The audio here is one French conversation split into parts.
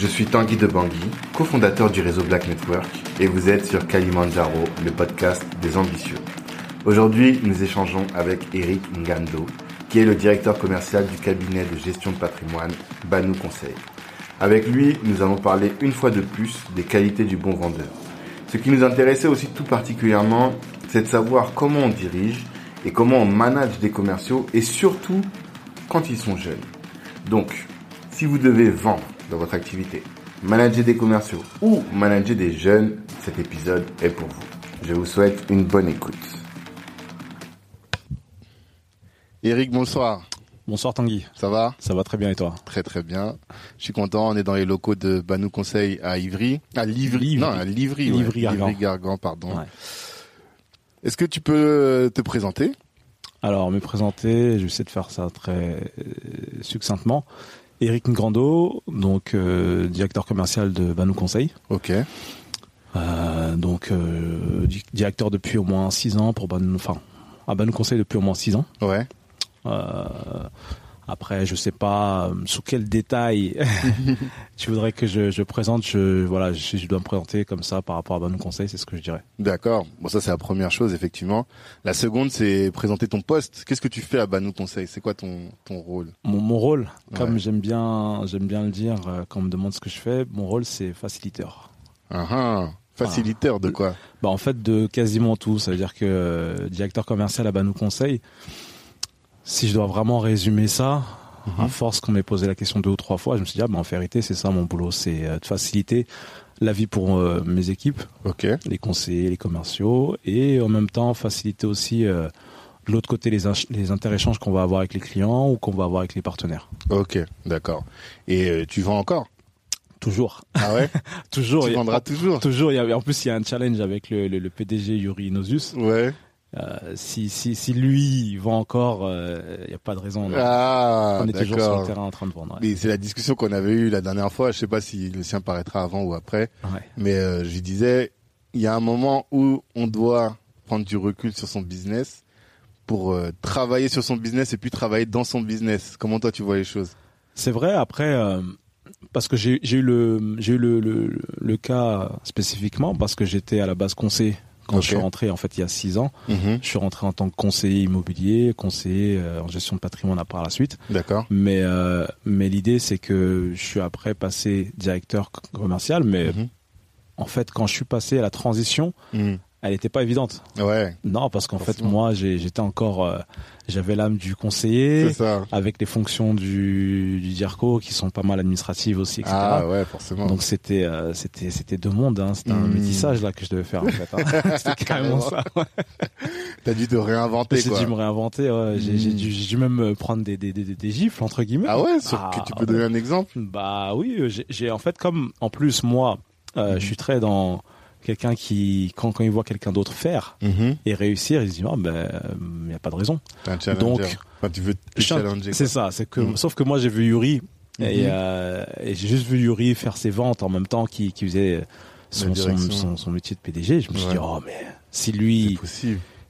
je suis Tanguy de Bangui, cofondateur du réseau Black Network, et vous êtes sur Kalimandjaro, le podcast des ambitieux. Aujourd'hui, nous échangeons avec Eric Ngando, qui est le directeur commercial du cabinet de gestion de patrimoine Banou Conseil. Avec lui, nous allons parler une fois de plus des qualités du bon vendeur. Ce qui nous intéressait aussi tout particulièrement, c'est de savoir comment on dirige et comment on manage des commerciaux et surtout quand ils sont jeunes. Donc, si vous devez vendre dans votre activité, manager des commerciaux ou manager des jeunes, cet épisode est pour vous. Je vous souhaite une bonne écoute. Eric, bonsoir. Bonsoir Tanguy. Ça va? Ça va très bien et toi? Très très bien. Je suis content. On est dans les locaux de Banou Conseil à Ivry. À Livry. Livry. Non, à Livry. Livry, ouais. Gargan. Livry Gargan, pardon. Ouais. Est-ce que tu peux te présenter? Alors, me présenter, je vais essayer de faire ça très euh, succinctement. Eric Ngrando, donc euh, directeur commercial de Banou Conseil. Ok. Euh, donc, euh, di- directeur depuis au moins 6 ans pour Banou, enfin, à Banou Conseil depuis au moins 6 ans. Ouais. Après, je sais pas euh, sous quel détail tu voudrais que je, je présente. Je, voilà, je, je dois me présenter comme ça par rapport à Banou Conseil, c'est ce que je dirais. D'accord. Bon, ça c'est la première chose effectivement. La seconde, c'est présenter ton poste. Qu'est-ce que tu fais à Banou Conseil? C'est quoi ton ton rôle? Mon, mon rôle, comme Ouais. j'aime bien, j'aime bien le dire euh, quand on me demande ce que je fais, mon rôle c'est facilitateur. Ah ah. Facilitateur de quoi? Bah en fait de quasiment tout, ça veut dire que euh, directeur commercial à Banou Conseil, si je dois vraiment résumer ça, Mhm. à force qu'on m'ait posé la question deux ou trois fois, je me suis dit ah bah en vérité c'est ça mon boulot, c'est euh, de faciliter la vie pour euh, mes équipes, les conseillers, les commerciaux, et en même temps faciliter aussi euh, de l'autre côté les, les interéchanges qu'on va avoir avec les clients ou qu'on va avoir avec les partenaires. Ok. D'accord. Et euh, tu vends encore? Toujours. Ah ouais? Toujours. Tu vendras toujours? Toujours. il y a- en plus, il y a un challenge avec le, le, le PDG Yuri Nozus. Ouais. Euh, si, si, si lui vend encore, euh, il n'y a pas de raison. Ah, On est toujours sur le terrain en train de vendre. ouais. C'est la discussion qu'on avait eue la dernière fois. Je sais pas si le sien paraîtra avant ou après. Ouais. Mais euh, je lui disais, il y a un moment où on doit prendre du recul sur son business pour euh, travailler sur son business et puis travailler dans son business. Comment toi tu vois les choses? C'est vrai. Après, euh, parce que j'ai eu le j'ai eu le, le, le cas spécifiquement parce que j'étais à la base conseiller quand je suis rentré en fait il y a six ans. Je suis rentré en tant que conseiller immobilier, conseiller euh, en gestion de patrimoine à par la suite. D'accord. Mais euh, mais l'idée c'est que je suis après passé directeur commercial, mais Mhm. en fait quand je suis passé à la transition, Mhm. Elle n'était pas évidente. Ouais, Non, parce qu'en fait moi j'étais encore, euh, j'avais l'âme du conseiller c'est ça. avec les fonctions du, du DIRCO qui sont pas mal administratives aussi, etc. Ah ouais, forcément. Donc c'était euh, c'était c'était deux mondes, hein. c'était un Mhm. métissage là que je devais faire en fait. hein. c'était carrément ça. ouais. T'as dû te réinventer J'ai dû me réinventer, ouais. j'ai j'ai dû, même euh, prendre des, des, des, des gifles entre guillemets. Ah ouais, sur- Ah, que tu peux donner un exemple? Bah oui, j'ai- en fait comme en plus moi, euh, Mhm. je suis très dans quelqu'un qui quand quand il voit quelqu'un d'autre faire et réussir, il se dit ah ben il y a pas de raison. Donc, tu veux te challenger. C'est ça, c'est que Mhm. sauf que moi j'ai vu Yuri et, Mhm. euh, et j'ai juste vu Yuri faire ses ventes en même temps qui qui faisait son, son, direction. son, son métier de PDG. Je me suis Ouais. dit oh mais si lui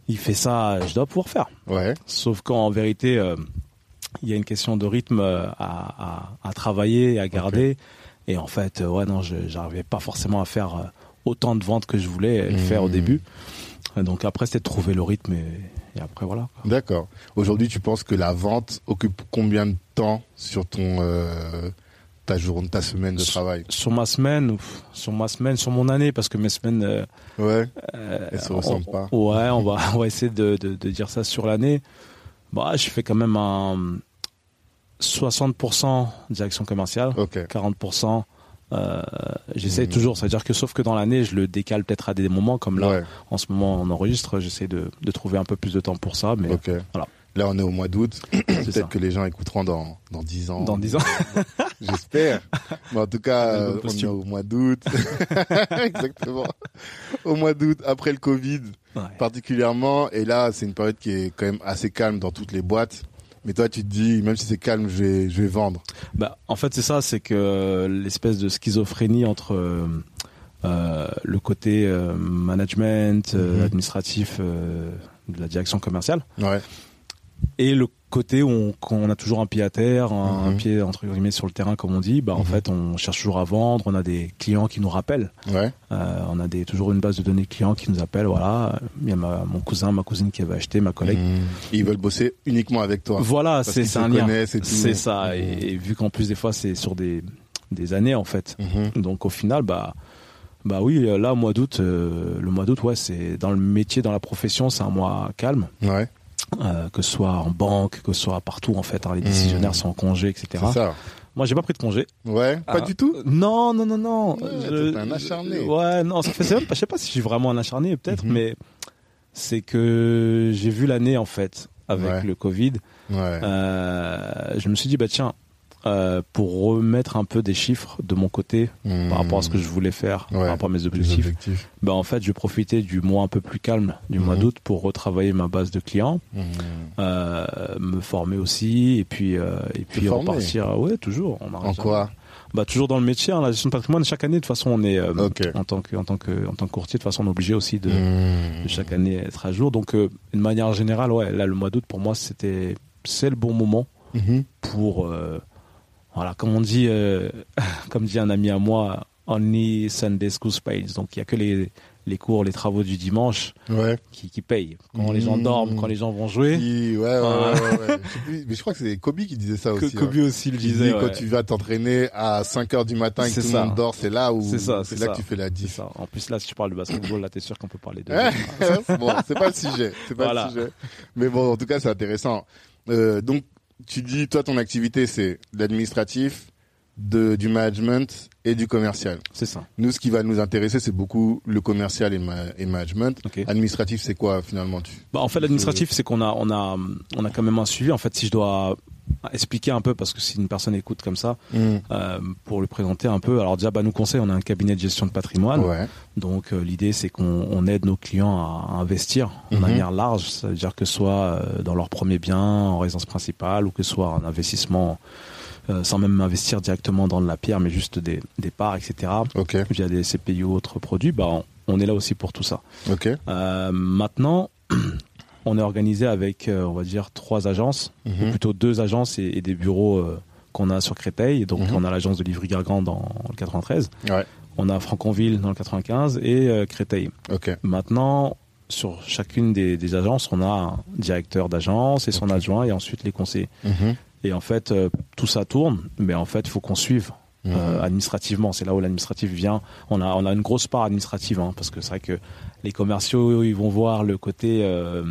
il fait ça, je dois pouvoir faire. Ouais. Sauf qu'en vérité, euh, il y a une question de rythme euh, à, à, à travailler à garder. Et en fait, ouais, non, je j'arrivais pas forcément à faire autant de ventes que je voulais euh, faire au début. Et donc après, c'était de trouver le rythme et, et après, voilà. D'accord. Aujourd'hui, tu penses que la vente occupe combien de temps sur ton euh, ta journée, ta semaine de travail? Sur ma semaine, sur ma semaine, sur mon année, parce que mes semaines, euh, Ouais. euh, Elles se on- ressemblent pas. Ouais, on va, on va essayer de, de, de dire ça sur l'année. Bah, je fais quand même un 60% direction commerciale. Ok. 40%. Euh, j'essaie Mhm. toujours, c'est-à-dire que sauf que dans l'année, je le décale peut-être à des moments comme là. Ouais. En ce moment, on enregistre, j'essaie de, de trouver un peu plus de temps pour ça, mais Ok. voilà. Là, on est au mois d'août. Peut-être que les gens écouteront dans dans dix ans. Dans 10 ans. J'espère. Mais en tout cas, euh, on est au mois d'août. Exactement. Au mois d'août, après le Covid, Ouais. particulièrement. Et là, c'est une période qui est quand même assez calme dans toutes les boîtes. Mais toi, tu te dis, même si c'est calme, je vais, je vais vendre. Bah, en fait, c'est ça, c'est que l'espèce de schizophrénie entre euh, euh, le côté euh, management, euh, Mhm. administratif euh, de la direction commerciale Ouais. et le côté où on, quand on a toujours un pied à terre, un, Mhm. pied entre guillemets sur le terrain comme on dit, bah en Mhm. fait on cherche toujours à vendre, on a des clients qui nous rappellent, Ouais. Euh, on a des toujours une base de données clients qui nous appellent, voilà, il y a ma- mon cousin, ma cousine qui avait acheté, ma collègue. Mhm. Ils veulent bosser uniquement avec toi. Voilà, c'est un lien. C'est ça, et, et vu qu'en plus des fois c'est sur des des années en fait, donc au final bah bah oui là au mois d'août, euh, le mois d'août ouais c'est dans le métier, dans la profession c'est un mois calme. Ouais. Euh, que ce soit en banque, que ce soit partout en fait. hein, les Mmh. décisionnaires sont en congé, etc. Ça. Moi, j'ai pas pris de congé. Ouais. Pas Ah. du tout? Non, non, non, non. Ouais, Je- un acharné. Ouais, non, ça fait. c'est même pas- Je sais pas si je suis vraiment un acharné, peut-être, Mhm. mais c'est que j'ai vu l'année en fait avec Ouais. le Covid. Ouais. Euh, je me suis dit bah tiens, euh, pour remettre un peu des chiffres de mon côté par rapport à ce que je voulais faire, Ouais. par rapport à mes objectifs, objectifs. bah en fait, je profiter du mois un peu plus calme du mois Mhm. d'août pour retravailler ma base de clients. Mhm. euh, me former aussi et puis euh, et puis repartir ouais toujours on En quoi? Bah toujours dans le métier hein, la gestion de patrimoine chaque année de toute façon on est euh, en tant que en tant que en tant que courtier de toute façon on est obligé aussi de, de chaque année être à jour donc euh, de manière générale ouais là le mois d'août pour moi c'était c'est le bon moment Mhm. pour euh, voilà comme on dit euh, comme dit un ami à moi only Sunday school pays donc il y a que les les cours les travaux du dimanche Ouais. qui, qui payent quand les gens dorment quand les gens vont jouer Si, ouais, ouais, Ah. ouais, Mais je crois que c'est Kobe qui disait ça que aussi. Kobe hein. aussi le dit disait quand tu vas t'entraîner à 5 heures du matin et que tout le monde dort, c'est là où C'est ça, c'est c'est là ça. que tu fais la C'est diff. ça. En plus, là, si tu parles de basketball, là, t'es sûr qu'on peut parler de. Bon, c'est pas le sujet. C'est pas Voilà. le sujet. Mais bon, en tout cas, c'est intéressant. Euh, donc, tu dis, toi, ton activité, c'est l'administratif, de, du management et du commercial. C'est ça. Nous, ce qui va nous intéresser, c'est beaucoup le commercial et, ma- et management. Ok. Administratif, c'est quoi finalement tu... Bah, en fait, l'administratif, c'est qu'on a, on a, on a quand même un suivi. En fait, si je dois expliquer un peu, parce que si une personne écoute comme ça, euh, pour le présenter un peu. Alors déjà, bah, nous conseil, on a un cabinet de gestion de patrimoine. Ouais. Donc euh, l'idée, c'est qu'on on aide nos clients à, à investir de Mhm. manière large. Ça veut dire que ce soit euh, dans leur premier bien, en résidence principale, ou que ce soit un investissement euh, sans même investir directement dans de la pierre, mais juste des, des parts, etc. Ok. Via des CPI ou autres produits, bah, on, on est là aussi pour tout ça. Ok. Euh, maintenant, on est organisé avec, euh, on va dire, trois agences, ou Mhm. plutôt deux agences et, et des bureaux euh, qu'on a sur Créteil. Donc, Mhm. on a l'agence de Livry-Gargan dans le 93, Ouais. on a Franconville dans le 95 et euh, Créteil. Ok. Maintenant, sur chacune des, des agences, on a un directeur d'agence et son adjoint et ensuite les conseillers. Mhm. Et en fait, euh, tout ça tourne, mais en fait, il faut qu'on suive euh, administrativement. C'est là où l'administratif vient. On a, on a une grosse part administrative, hein, parce que c'est vrai que les commerciaux, ils vont voir le côté euh,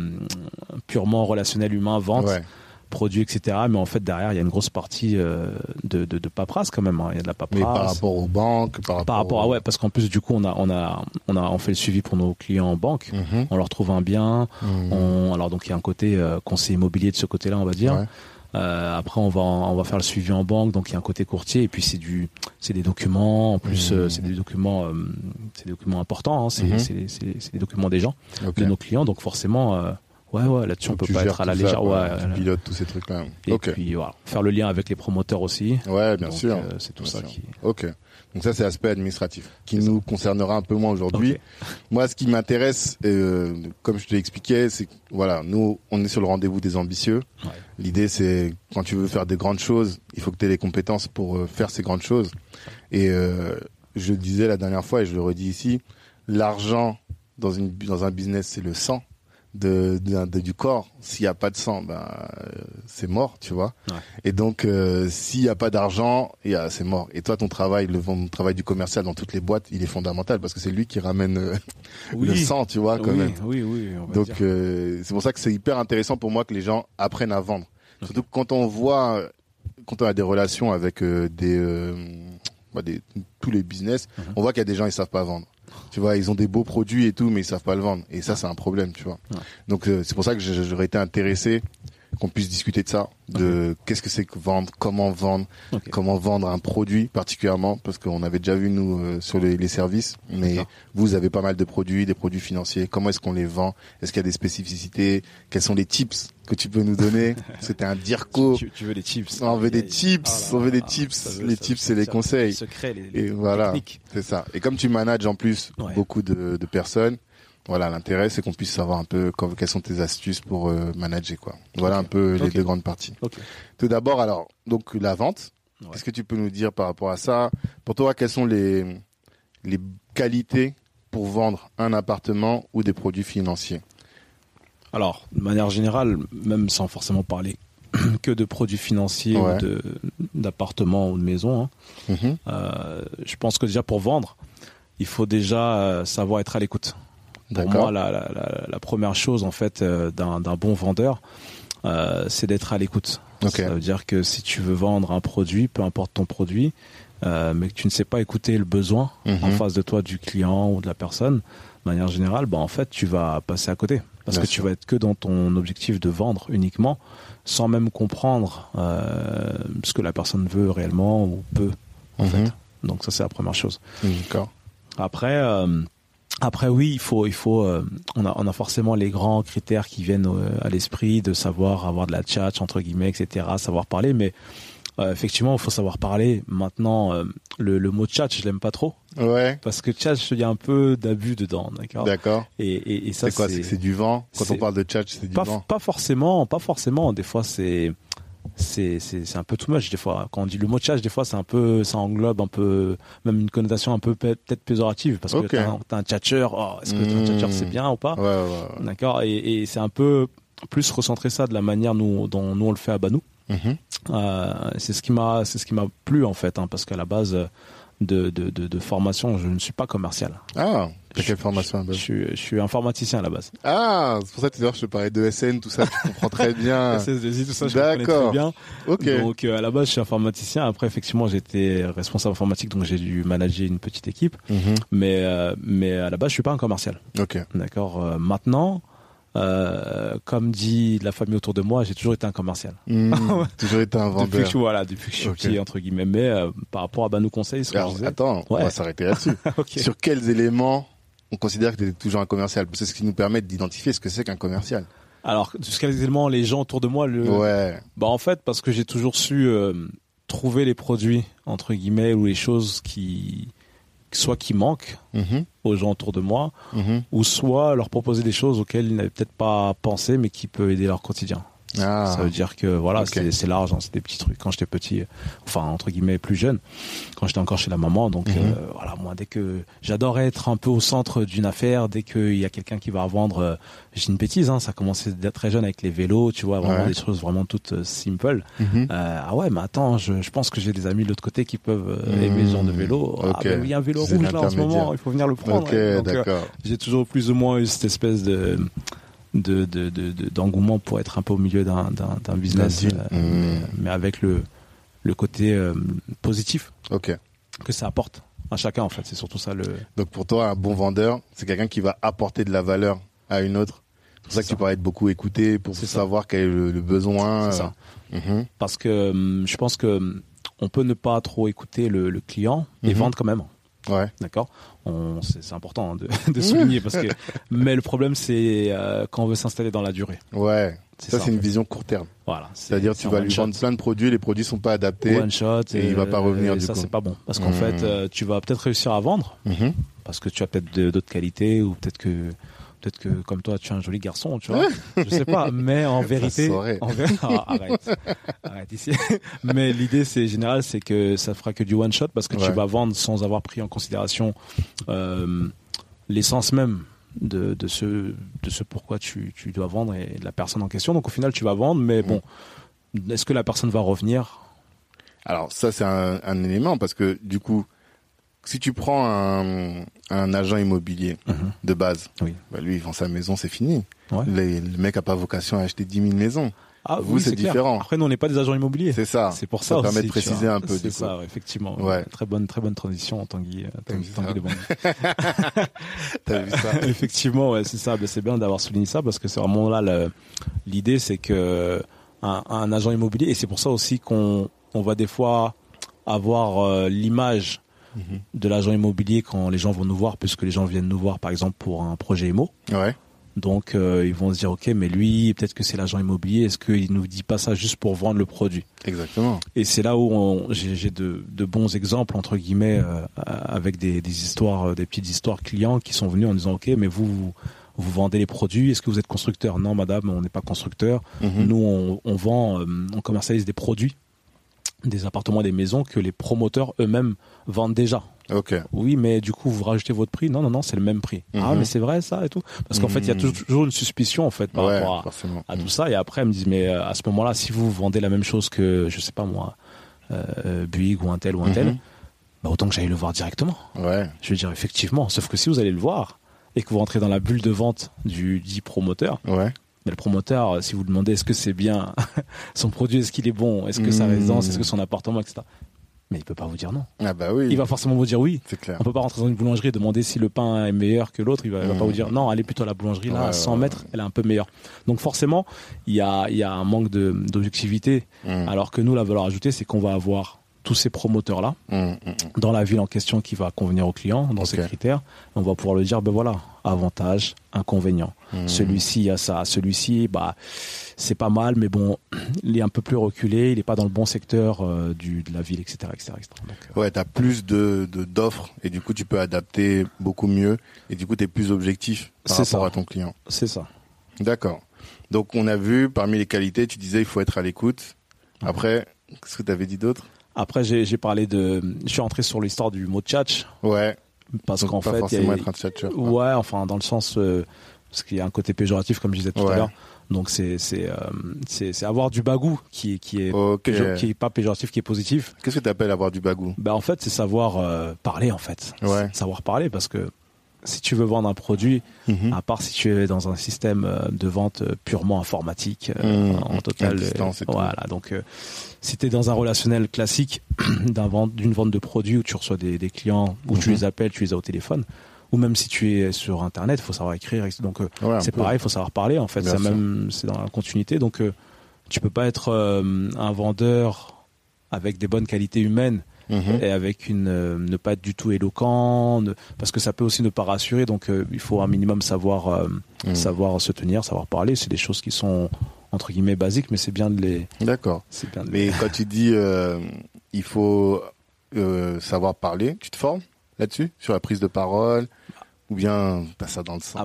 purement relationnel humain, vente, Ouais. produit, etc. Mais en fait, derrière, il y a une grosse partie euh, de, de, de paperasse quand même. hein. Il y a de la paperasse. Mais par rapport aux banques, par rapport, Par rapport à ouais, parce qu'en plus du coup on a on a on a on fait le suivi pour nos clients en banque. Mhm. On leur trouve un bien. Mhm. On, alors donc il y a un côté euh, conseiller immobilier de ce côté-là, on va dire. Ouais. Euh, après on va on va faire le suivi en banque, donc il y a un côté courtier et puis c'est du c'est des documents. En plus Mhm. euh, c'est des documents euh, c'est des documents importants. Hein, c'est c'est c'est c'est des documents des gens, de nos clients. Donc forcément euh, ouais ouais là-dessus on peut pas être à la ça, légère. quoi. ouais, tu pilotes tous ces trucs-là. Et puis voilà, faire le lien avec les promoteurs aussi. Ouais, bien Donc, sûr. euh, c'est tout Bien ça sûr. qui. Ok. Donc ça, c'est l'aspect administratif qui nous concernera un peu moins aujourd'hui. Moi, ce qui m'intéresse, euh, comme je te l'ai expliqué, c'est que voilà, nous, on est sur le rendez-vous des ambitieux. Ouais. L'idée, c'est quand tu veux faire de grandes choses, il faut que tu aies les compétences pour euh, faire ces grandes choses. Et euh, je le disais la dernière fois et je le redis ici, l'argent dans une dans un business, c'est le sang de, de- de- du corps. S'il n'y a pas de sang, ben euh, c'est mort, tu vois. Ouais. Et donc, euh, s'il n'y a pas d'argent, il y a- c'est mort. Et toi, ton travail, le ton travail du commercial dans toutes les boîtes, il est fondamental parce que c'est lui qui ramène euh, le sang, tu vois, quand oui, même. oui, oui, on va Donc c'est pour ça que c'est hyper intéressant pour moi que les gens apprennent à vendre. Surtout que quand on voit, quand on a des relations avec des, bah, des tous les business, Mhm. on voit qu'il y a des gens ils savent pas vendre. Tu vois, ils ont des beaux produits et tout, mais ils savent pas le vendre. Et ça, c'est un problème, tu vois. Ouais. Donc euh, c'est pour ça que j'aurais été intéressé qu'on puisse discuter de ça, de qu'est-ce que c'est que vendre, comment vendre, comment vendre un produit particulièrement, parce qu'on avait déjà vu nous euh, sur les, les services, mais vous avez pas mal de produits, des produits financiers. Comment est-ce qu'on les vend? Est-ce qu'il y a des spécificités? Quels sont les tips que tu peux nous donner? C'était un dirco. Tu, tu veux des chips On veut des aïe. tips, Ah on veut des tips. Les tips, c'est les conseils. Secrets, les, Et les voilà. techniques. C'est ça. Et comme tu manages en plus Ouais. beaucoup de, de personnes, Voilà, l'intérêt, c'est qu'on puisse savoir un peu quelles sont tes astuces pour euh, manager, quoi. Voilà un peu les deux grandes parties. Tout d'abord, alors, donc la vente. Qu'est-ce que tu peux nous dire par rapport à ça? Pour toi, quelles sont les les qualités pour vendre un appartement ou des produits financiers? Alors, de manière générale, même sans forcément parler que de produits financiers ou d'appartements ou de maisons, hein, mhm. euh, je pense que déjà pour vendre, il faut déjà euh, savoir être à l'écoute. Pour moi, la, première chose en fait euh, d'un bon vendeur, c'est d'être à l'écoute. Ça veut dire que si tu veux vendre un produit, peu importe ton produit, euh, mais que tu ne sais pas écouter le besoin en mhm. face de toi du client ou de la personne, de manière générale, bah en fait tu vas passer à côté parce que tu vas être que dans ton objectif de vendre uniquement, sans même comprendre euh, ce que la personne veut réellement ou peut en mhm. fait. Donc ça c'est la première chose. D'accord. Après. Après oui, il faut, il faut, euh, on a, on a forcément les grands critères qui viennent euh, à l'esprit de savoir avoir de la chat entre guillemets, etc., savoir parler, mais euh, effectivement, il faut savoir parler. Maintenant, euh, le, le, mot chat, je l'aime pas trop. Ouais. Parce que chat, il y a un peu d'abus dedans, d'accord? D'accord. Et, et, et ça, c'est quoi? C'est du vent? Quand on parle de chat, c'est du vent? Pas forcément, pas forcément. Des fois, c'est c'est c'est un peu too much des fois. Quand on dit le mot chat des fois c'est un peu ça englobe un peu même une connotation un peu peut-être péjorative parce que t'as un, un tchatcheur oh, est-ce que un tchatcheur c'est bien ou pas ouais, ouais, d'accord et, et c'est un peu plus recentrer ça de la manière nous, dont nous on le fait à Banou. Mhm. Euh, c'est ce qui m'a, c'est ce qui m'a plu en fait, hein, parce qu'à la base de, de, de, formation, je ne suis pas commercial. Ah, quelle formation je, suis, je suis informaticien à la base. Ah, c'est pour ça que tu je te parlais de SN, tout ça, tu comprends très bien. SS2I, tout ça, je connais très bien. Ok. Donc euh, à la base, je suis informaticien. Après, effectivement, j'étais responsable informatique, donc j'ai dû manager une petite équipe. Mhm. Mais euh, mais à la base, je suis pas un commercial. Ok. D'accord. maintenant. Euh, comme dit la famille autour de moi, j'ai toujours été un commercial. Mmh, toujours été un vendeur. depuis que, voilà, depuis que je suis petit, entre guillemets. Mais euh, par rapport à bah, nos conseils, Alors, attends, on va s'arrêter là-dessus. Sur quels éléments on considère que tu es toujours un commercial? C'est ce qui nous permet d'identifier ce que c'est qu'un commercial. Alors, sur quels éléments les gens autour de moi le... Ouais. Bah en fait, parce que j'ai toujours su euh, trouver les produits entre guillemets ou les choses qui soit qui manquent mhm. aux gens autour de moi, mhm. ou soit leur proposer des choses auxquelles ils n'avaient peut-être pas pensé, mais qui peuvent aider leur quotidien. Ah. Ça veut dire que voilà, c'est large, hein, c'est des petits trucs. Quand j'étais petit, enfin entre guillemets plus jeune, quand j'étais encore chez la maman, donc mhm. euh, voilà, moi dès que j'adorais être un peu au centre d'une affaire, dès qu'il y a quelqu'un qui va vendre, euh, j'ai une bêtise, hein, ça commençait d'être très jeune avec les vélos, tu vois, vraiment des choses vraiment toutes euh, simples. Mhm. ah ouais, mais attends, je, je pense que j'ai des amis de l'autre côté qui peuvent aimer ce genre de vélo. Ah ben il y a un vélo rouge là en ce moment, il faut venir le prendre. j'ai toujours plus ou moins eu cette espèce de de, d'engouement pour être un peu au milieu d'un, business, euh, mmh. mais avec le, le côté euh, positif que ça apporte à chacun en fait. C'est surtout ça le. Donc pour toi, un bon vendeur, c'est quelqu'un qui va apporter de la valeur à une autre. C'est pour ça que tu pourrais être beaucoup écouté pour savoir quel est le, besoin. C'est ça. Mmh. Parce que hum, je pense que hum, on peut ne pas trop écouter le, client et mmh. vendre quand même. Ouais. D'accord. C'est important de, de souligner parce que. Mais le problème, c'est euh, quand on veut s'installer dans la durée. Ouais. Ça, c'est une vision court terme. Voilà. C'est-à-dire, tu vas lui vendre plein de produits, les produits sont pas adaptés. One shot. Et, il va pas revenir et du ça, c'est pas bon. Parce qu'en mmh. fait, euh, tu vas peut-être réussir à vendre. Mmh. Parce que tu as peut-être d'autres qualités ou peut-être que Peut-être que comme toi, tu es un joli garçon, tu vois. je sais pas, mais en vérité, en ah, arrête, arrête ici. mais l'idée, c'est général, c'est que ça fera que du one shot parce que tu vas vendre sans avoir pris en considération euh, l'essence même de, de ce de ce pourquoi tu, tu dois vendre et de la personne en question. Donc au final, tu vas vendre, mais bon, est-ce que la personne va revenir? Alors ça, c'est un, un élément parce que du coup si tu prends un, un agent immobilier mhm. de base, oui. bah lui, il vend sa maison, c'est fini. Le, mec a pas vocation à acheter 10 000 maisons. Ah, Vous, c'est différent. Après, nous, on n'est pas des agents immobiliers. C'est ça. C'est pour ça. Ça permet de préciser un peu. C'est ça, effectivement. Ouais. Très bonne, très bonne transition en Tanguy, euh, Tanguy, Tanguy T'as vu ça Effectivement, ouais, c'est ça. Ben, c'est bien d'avoir souligné ça parce que c'est vraiment là l'idée, c'est que un, un, agent immobilier, et c'est pour ça aussi qu'on on va des fois avoir euh, l'image de l'agent immobilier quand les gens vont nous voir, puisque les gens viennent nous voir par exemple pour un projet IMO. Ouais. Donc euh, ils vont se dire ok mais lui peut-être que c'est l'agent immobilier est-ce qu'il nous dit pas ça juste pour vendre le produit? Exactement. Et c'est là où j'ai de, de, bons exemples entre guillemets euh, avec des, des, histoires des petites histoires clients qui sont venus en disant ok mais vous vous vendez les produits. Est-ce que vous êtes constructeur? Non, madame, on n'est pas constructeur. Mhm. Nous, on, vend, euh, on commercialise des produits, des appartements, des maisons que les promoteurs eux-mêmes vendent déjà. Ok. Oui, mais du coup, vous rajoutez votre prix. Non, non, non, c'est le même prix. Ah, Mhm. mais c'est vrai ça et tout. Parce qu'en fait, il y a Mhm. toujours une suspicion en fait par ouais, rapport à, tout ça. Et après, elles me disent, mais euh, à ce moment-là, si vous vendez la même chose que, je sais pas moi, euh, Buick ou un tel ou un tel, Mhm. bah, autant que j'aille le voir directement. Ouais. Je veux dire, effectivement. Sauf que si vous allez le voir et que vous rentrez dans la bulle de vente du dit promoteur, Ouais. Mais le promoteur, euh, si vous demandez est-ce que c'est bien, son produit, est-ce qu'il est bon, est-ce que sa Mhm. résidence, est-ce que son appartement, etc. Mais il peut pas vous dire non. Ah bah oui. Il va forcément vous dire oui. C'est clair. On peut pas rentrer dans une boulangerie et demander si le pain est meilleur que l'autre. Il va, va pas vous dire non, allez plutôt à la boulangerie là, Ouais, à 100 ouais, mètres, elle est un peu meilleure. Donc forcément, il y a, il y a un manque de- d'objectivité. Mhm. Alors que nous, la valeur ajoutée, c'est qu'on va avoir tous ces promoteurs là Mhm, mhm. dans la ville en question qui va convenir au client, dans ses Ok. critères. On va pouvoir le dire, ben voilà, avantage, inconvénient. Celui-ci, il y a ça. Celui-ci, bah, c'est pas mal, mais bon, il est un peu plus reculé, il n'est pas dans le bon secteur euh, du, de la ville, etc. etc., etc. Donc, Ouais, t'as plus de de- d'offres et du coup tu peux adapter beaucoup mieux et du coup t'es plus objectif par rapport ça. à ton client. c'est ça. D'accord. Donc on a vu parmi les qualités, tu disais il faut être à l'écoute. Après, qu'est-ce que t'avais dit d'autre? Après, j'ai parlé de. Je suis rentré sur l'histoire du mot tchatch, Ouais. parce qu'en fait. forcément a- être un tchatcheur. Ouais, enfin, dans le sens. euh, parce qu'il y a un côté péjoratif, comme je disais tout Ouais. à l'heure. Donc, c'est c'est euh, avoir du bagou qui, qui, est péjo- qui est pas péjoratif, qui est positif. Qu'est-ce que t'appelles avoir du bagou? Bah, en fait, c'est savoir euh, parler, en fait. Ouais. Savoir parler, parce que si tu veux vendre un produit, Mhm. à part si tu es dans un système euh, de vente euh, purement informatique, euh, Mmh, en total. distance tout. voilà, donc euh, si tu es dans un relationnel classique vente- d'une vente de produits où tu reçois des, des clients, où tu Mhm. les appelles, tu les as au téléphone, ou même si tu es sur Internet, il faut savoir écrire. Donc euh, Ouais, c'est pareil, il faut savoir parler. En fait, Bien c'est sûr. même c'est dans la continuité. Donc euh, tu peux pas être euh, un vendeur avec des bonnes qualités humaines Mhm. et avec une euh, ne pas être du tout éloquent ne- parce que ça peut aussi ne pas rassurer donc euh, il faut un minimum savoir euh, Mhm. savoir se tenir savoir parler c'est des choses qui sont entre guillemets basiques mais c'est bien de les D'accord. de Mais quand tu dis euh, il faut euh, savoir parler, tu te formes là-dessus sur la prise de parole ou bien pas ça dans le sang?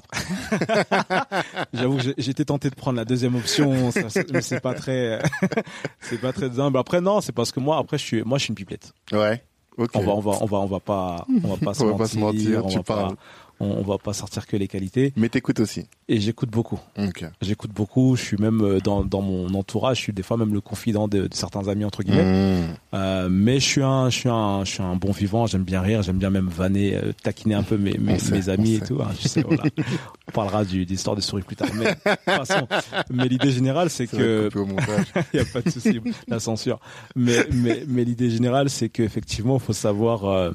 j'avoue j'étais tenté de prendre la deuxième option ça- mais c'est pas très c'est pas très humble après non c'est parce que moi après je suis moi je suis une pipelette Ouais. Ok. on va on va on va on va pas on va pas se On va mentir, pas se mentir, on tu va pas parles. On, on va pas sortir que les qualités Mais t'écoutes aussi. et j'écoute beaucoup Ok. J'écoute beaucoup. Je suis même euh, dans, dans mon entourage. Je suis des fois même le confident de, de certains amis entre guillemets. Mhm. Euh, mais je suis un, je suis un, je suis un bon vivant. J'aime bien rire. J'aime bien même vanner, euh, taquiner un peu mes, mes, On sait, mes amis et sait. tout. hein. Je sais, voilà. On parlera du, des histoires de souris plus tard. Mais de toute façon, mais l'idée générale, c'est Ça que il y a pas de souci, la censure. Mais mais mais l'idée générale, c'est qu'effectivement, il faut savoir euh,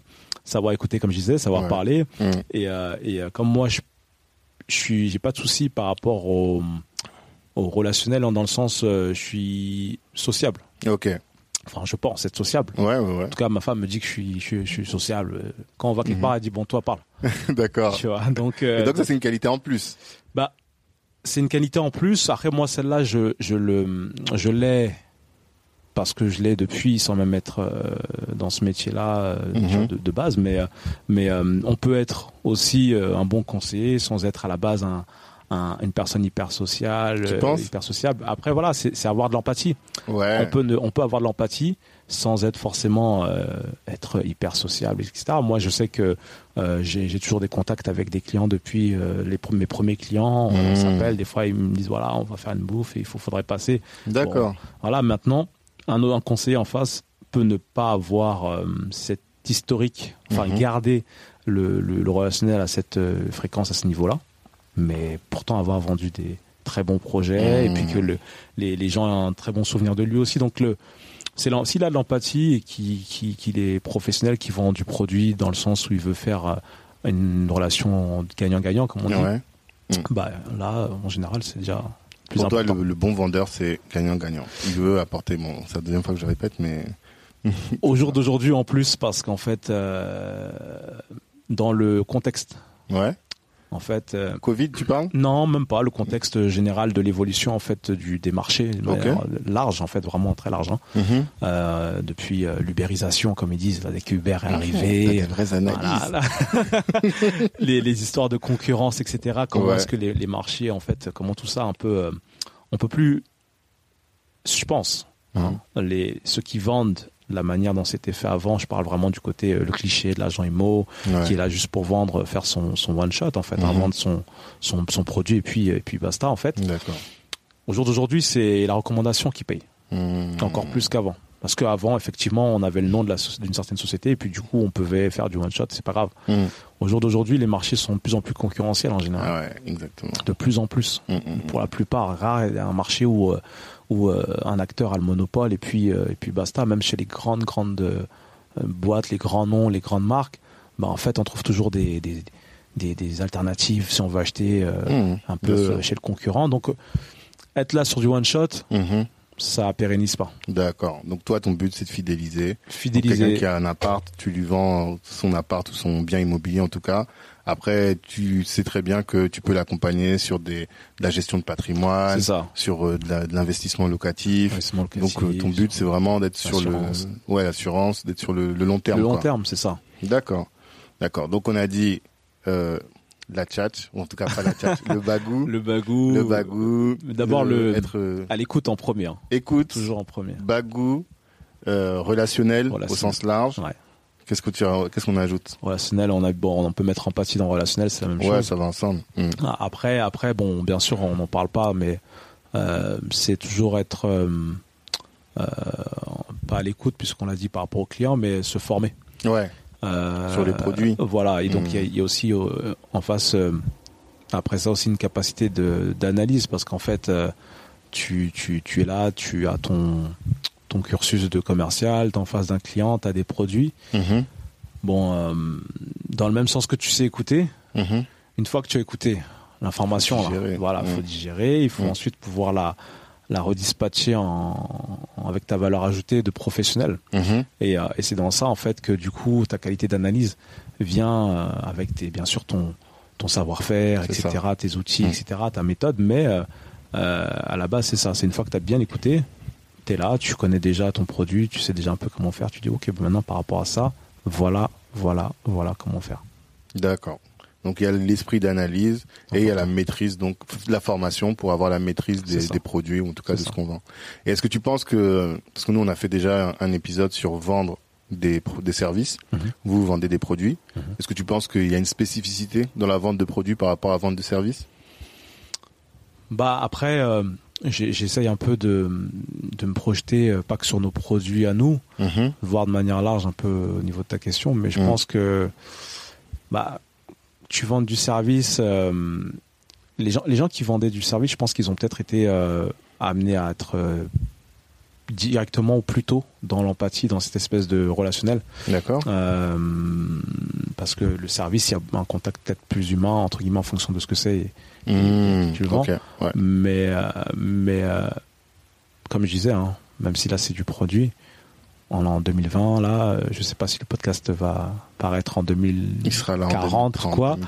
savoir écouter, comme je disais, savoir Ouais. parler. Mhm. Et, euh, et euh, comme moi, je, je suis, j'ai pas de souci par rapport au, au relationnel, hein, dans le sens, euh, je suis sociable. Ok. Enfin, je pense être sociable. Ouais, ouais, ouais. En tout cas, ma femme me dit que je suis, je suis, je suis sociable. Quand on va quelque Mhm. part, elle dit bon, toi parle. D'accord. Tu vois. Donc, Et donc ça c'est une qualité en plus. bah, c'est une qualité en plus. Après, moi, celle-là, je, je le, je l'ai parce que je l'ai depuis, sans même être euh, dans ce métier-là euh, Mhm. de, de base. Mais, euh, mais on peut être aussi un bon conseiller sans être à la base un, un- une personne hyper sociale, hyper sociable. Après, voilà, c'est avoir de l'empathie. Ouais. On peut, ne- on peut avoir de l'empathie sans être forcément euh, être hyper sociable, etc. Moi, je sais que euh, j'ai toujours des contacts avec des clients depuis euh, les, mes premiers clients. On Mmh. s'appelle, des fois ils me disent voilà, on va faire une bouffe et il faut, faudrait passer. D'accord. Voilà, maintenant, un, un conseiller en face peut ne pas avoir euh, cette historique, enfin Mhm. garder le, le- le relationnel à cette euh, fréquence, à ce niveau-là, mais pourtant avoir vendu des très bons projets et Mhm. puis que le, les, les gens ont un très bon souvenir de lui aussi. Donc le c'est l'en- s'il a de l'empathie et qu'il qui, est professionnel, qui vend du produit dans le sens où il veut faire euh, une relation gagnant-gagnant, comme on dit, Ouais. bah là, en général, c'est déjà plus Pour toi, important. le, le bon vendeur, c'est gagnant-gagnant. Il veut apporter, bon, c'est la deuxième fois que je répète, mais Au jour d'aujourd'hui, en plus, parce qu'en fait, euh, dans le contexte ouais. En fait, euh, Covid, tu parles? Non, même pas. Le contexte général de l'évolution en fait du des marchés, large en fait, vraiment très large. Hein. Mhm. euh, depuis euh, l'ubérisation, comme ils disent, dès qu'Uber est arrivé, voilà, les, les, histoires de concurrence, etc. Comment est-ce que les, les, marchés, en fait, comment tout ça, un peu, euh, on peut plus, je pense, hein, les ceux qui vendent la manière dont c'était fait avant. Je parle vraiment du côté euh, le cliché de l'agent IMO qui est là juste pour vendre, faire son, son one shot en fait, hein, mhm. vendre son, son, son produit et puis et puis basta en fait. D'accord. Au jour d'aujourd'hui, c'est la recommandation qui paye mhm. encore plus qu'avant. Parce qu'avant, effectivement, on avait le nom d'une certaine société et puis du coup, on pouvait faire du one shot, c'est pas grave. Mhm. Au jour d'aujourd'hui, les marchés sont de plus en plus concurrentiels en général. Ah ouais, exactement. De plus en plus. Pour la plupart, rare est un marché où euh, où euh, un acteur a le monopole et puis euh, et puis basta. Même chez les grandes grandes euh, boîtes, les grands noms, les grandes marques, bah en fait on trouve toujours des des, des, des alternatives si on veut acheter mmh, un peu chez le concurrent. Donc être là sur du one shot. Mmh. Ça pérennise pas. D'accord. Donc toi, ton but, c'est de fidéliser. Fidéliser. Quelqu'un qui a un appart, tu lui vends son appart ou son bien immobilier en tout cas, après, tu sais très bien que tu peux l'accompagner sur des, de la gestion de patrimoine, sur euh, de l'investissement locatif. Donc euh, ton but, c'est vraiment d'être sur le, ouais, l'assurance, d'être sur le, long terme. Le long terme, c'est ça. D'accord, d'accord. Donc on a dit euh, la tchatch, ou en tout cas pas la tchatch, le bagou. Le bagou. Le bagou. D'abord le être euh, à l'écoute en premier. Hein. Écoute. Toujours en premier. Bagou, euh, relationnel, au sens large. Ouais. Qu'est-ce que tu qu'est-ce qu'on ajoute? Relationnel, on a bon, on peut mettre empathie dans relationnel, c'est la même chose. Ouais, ça va ensemble. Hmm. Ah, après, après, bon, bien sûr, on n'en parle pas, mais euh, c'est toujours être euh, euh, pas à l'écoute puisqu'on l'a dit par rapport au client, mais se former. Ouais. Sur les produits. Voilà. Et donc il y, a hmm. aussi en face après ça aussi une capacité de d'analyse parce qu'en fait tu, tu, tu es là, tu as ton ton cursus de commercial, t'es en face d'un client, t'as des produits. Mhm. Bon, euh, dans le même sens que tu sais écouter, mhm. une fois que tu as écouté l'information, voilà, il faut mhm. digérer, il faut ensuite pouvoir la la redispatcher en, avec ta valeur ajoutée de professionnel. Et, euh, et c'est dans ça en fait que du coup ta qualité d'analyse vient euh, avec tes, bien sûr ton ton savoir-faire, etc., tes outils, etc., ta méthode, mais à la base c'est ça. C'est une fois que tu as bien écouté, là, tu connais déjà ton produit, tu sais déjà un peu comment faire. Tu dis, ok, maintenant par rapport à ça, voilà, voilà, voilà comment faire. D'accord. Donc il y a l'esprit d'analyse et il y a la maîtrise, donc la formation pour avoir la maîtrise des, produits ou en tout cas de ce qu'on vend. Et est-ce que tu penses que, parce que nous on a fait déjà un épisode sur vendre des, des services, mhm. vous vendez des produits, mhm. est-ce que tu penses qu'il y a une spécificité dans la vente de produits par rapport à la vente de services? Bah après, euh, j'essaye un peu de, de me projeter, euh, pas que sur nos produits à nous, mhm. voir de manière large un peu au niveau de ta question, mais je mhm. pense que bah, tu vends du service. Euh, les, gens, les gens qui vendaient du service, je pense qu'ils ont peut-être été euh, amenés à être directement ou plus tôt dans l'empathie, dans cette espèce de relationnel. D'accord. parce que le service, il y a un contact peut-être plus humain, entre guillemets, en fonction de ce que c'est. Mmh, tu le vends. Mais, euh, mais euh, comme je disais, hein, même si là c'est du produit, on est en 2020, là, euh, je sais pas si le podcast va paraître en 2040 ou quoi.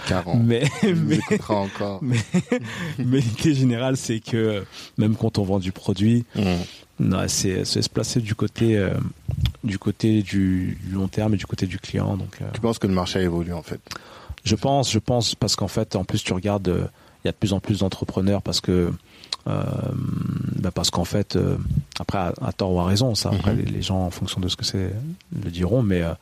Mais, mais, encore. mais, l'idée générale, c'est que même quand on vend du produit, mmh. c'est se placer du côté, du côté du, long terme et du côté du client. Donc, tu penses que le marché a évolué en fait? Je pense, je pense, parce qu'en fait, en plus, tu regardes il y a de plus en plus d'entrepreneurs parce que euh, bah parce qu'en fait, euh, après à, tort ou à raison, ça après mhm. les, gens en fonction de ce que c'est le diront, mais euh,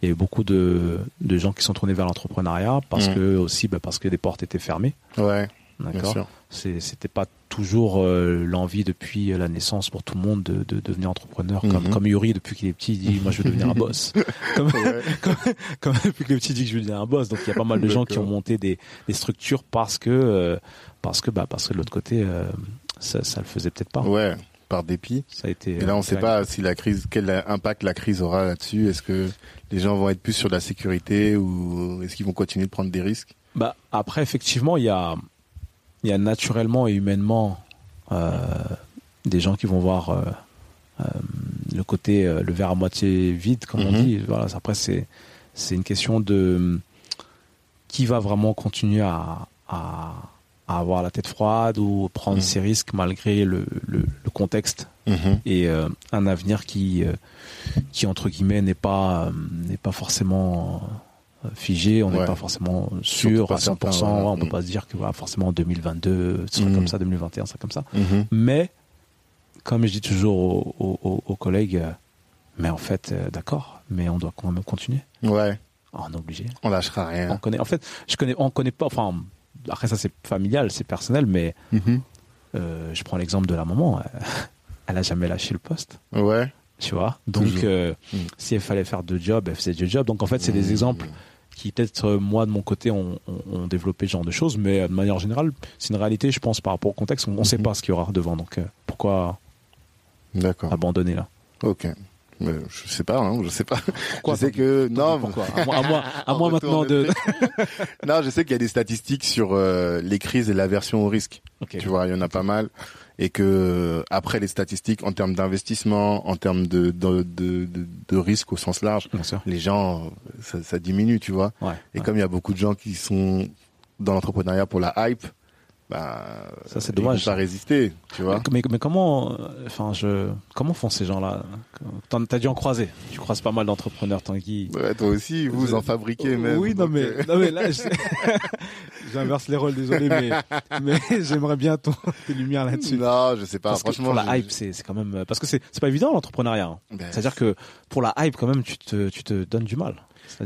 il y a eu beaucoup de, de gens qui sont tournés vers l'entrepreneuriat parce mhm. que aussi bah, parce que des portes étaient fermées. Ouais. D'accord. C'était pas toujours euh, l'envie depuis la naissance pour tout le monde de, de devenir entrepreneur. Comme, mhm. comme Yuri, depuis qu'il est petit, il dit Moi, je veux devenir un boss. comme, comme, depuis qu'il est petit, il dit que je veux devenir un boss. Donc, il y a pas mal de gens qui ont monté des, des structures parce que, euh, parce que, bah, parce que de l'autre côté, euh, ça, ça le faisait peut-être pas. Ouais par dépit. Ça a été. Et là, on ne sait pas si la crise, quel impact la crise aura là-dessus. Est-ce que les gens vont être plus sur la sécurité ou est-ce qu'ils vont continuer de prendre des risques? Bah après, effectivement, il y a il y a naturellement et humainement euh, des gens qui vont voir euh, euh, le côté le verre à moitié vide comme on mhm. dit voilà après c'est c'est une question de qui va vraiment continuer à, à, à avoir la tête froide ou prendre Mhm. ses risques malgré le, le, le contexte Mhm. et euh, un avenir qui, euh, qui entre guillemets n'est pas euh, n'est pas forcément euh, figé, on n'est Ouais. pas forcément sûr à 100%. certain, voilà. ouais, on peut Mm. pas se dire que voilà, forcément en 2022 ce sera Mm. comme ça, 2021 ce sera comme ça. Mhm. Mais comme je dis toujours aux, aux- aux- aux collègues, euh, mais en fait euh, d'accord, mais on doit quand même continuer. Ouais, on est obligé. on lâchera On rien. connaît. En fait, je connais. On connaît pas. Enfin, après ça c'est familial, c'est personnel, mais Mhm. euh, je prends l'exemple de la maman. Elle a jamais lâché le poste. Ouais. Tu vois? Donc, euh, Mm. si elle fallait faire deux jobs, elle faisait deux jobs. Donc, en fait, c'est des Mhm. exemples qui, peut-être, euh, moi, de mon côté, ont, développé ce genre de choses. Mais euh, de manière générale, c'est une réalité, je pense, par rapport au contexte. On ne sait Mhm. pas ce qu'il y aura devant. Donc, euh, pourquoi abandonner là? Ok. Mais je sais pas, hein, je sais pas. Pourquoi? Je sais que non, Pourquoi? À moi, à moi, à maintenant de. non, je sais qu'il y a des statistiques sur euh, les crises et l'aversion au risque. Tu vois, il y en a pas mal. Et que après les statistiques, en termes d'investissement, en termes de de, de, de, de risque au sens large, Bien sûr. les gens, ça, ça diminue, tu vois. Ouais. Et ouais. comme il y a beaucoup de gens qui sont dans l'entrepreneuriat pour la hype, bah, Ça, c'est dommage. vont pas résister, tu vois. Mais, mais comment, euh, enfin, je, comment font ces gens-là? T'as dû en croiser. Tu croises pas mal d'entrepreneurs, Tanguy. Ouais, toi aussi, vous en fabriquez même. Oui, non mais, euh, non mais là, je- j'inverse les rôles, désolé, mais, mais j'aimerais bien ton, tes lumières là-dessus. Non, je sais pas. Parce que Franchement, pour la hype, c'est c'est quand même euh, parce que c'est c'est pas évident l'entrepreneuriat. hein. Ben, C'est-à-dire que pour la hype, quand même, tu te tu te donnes du mal.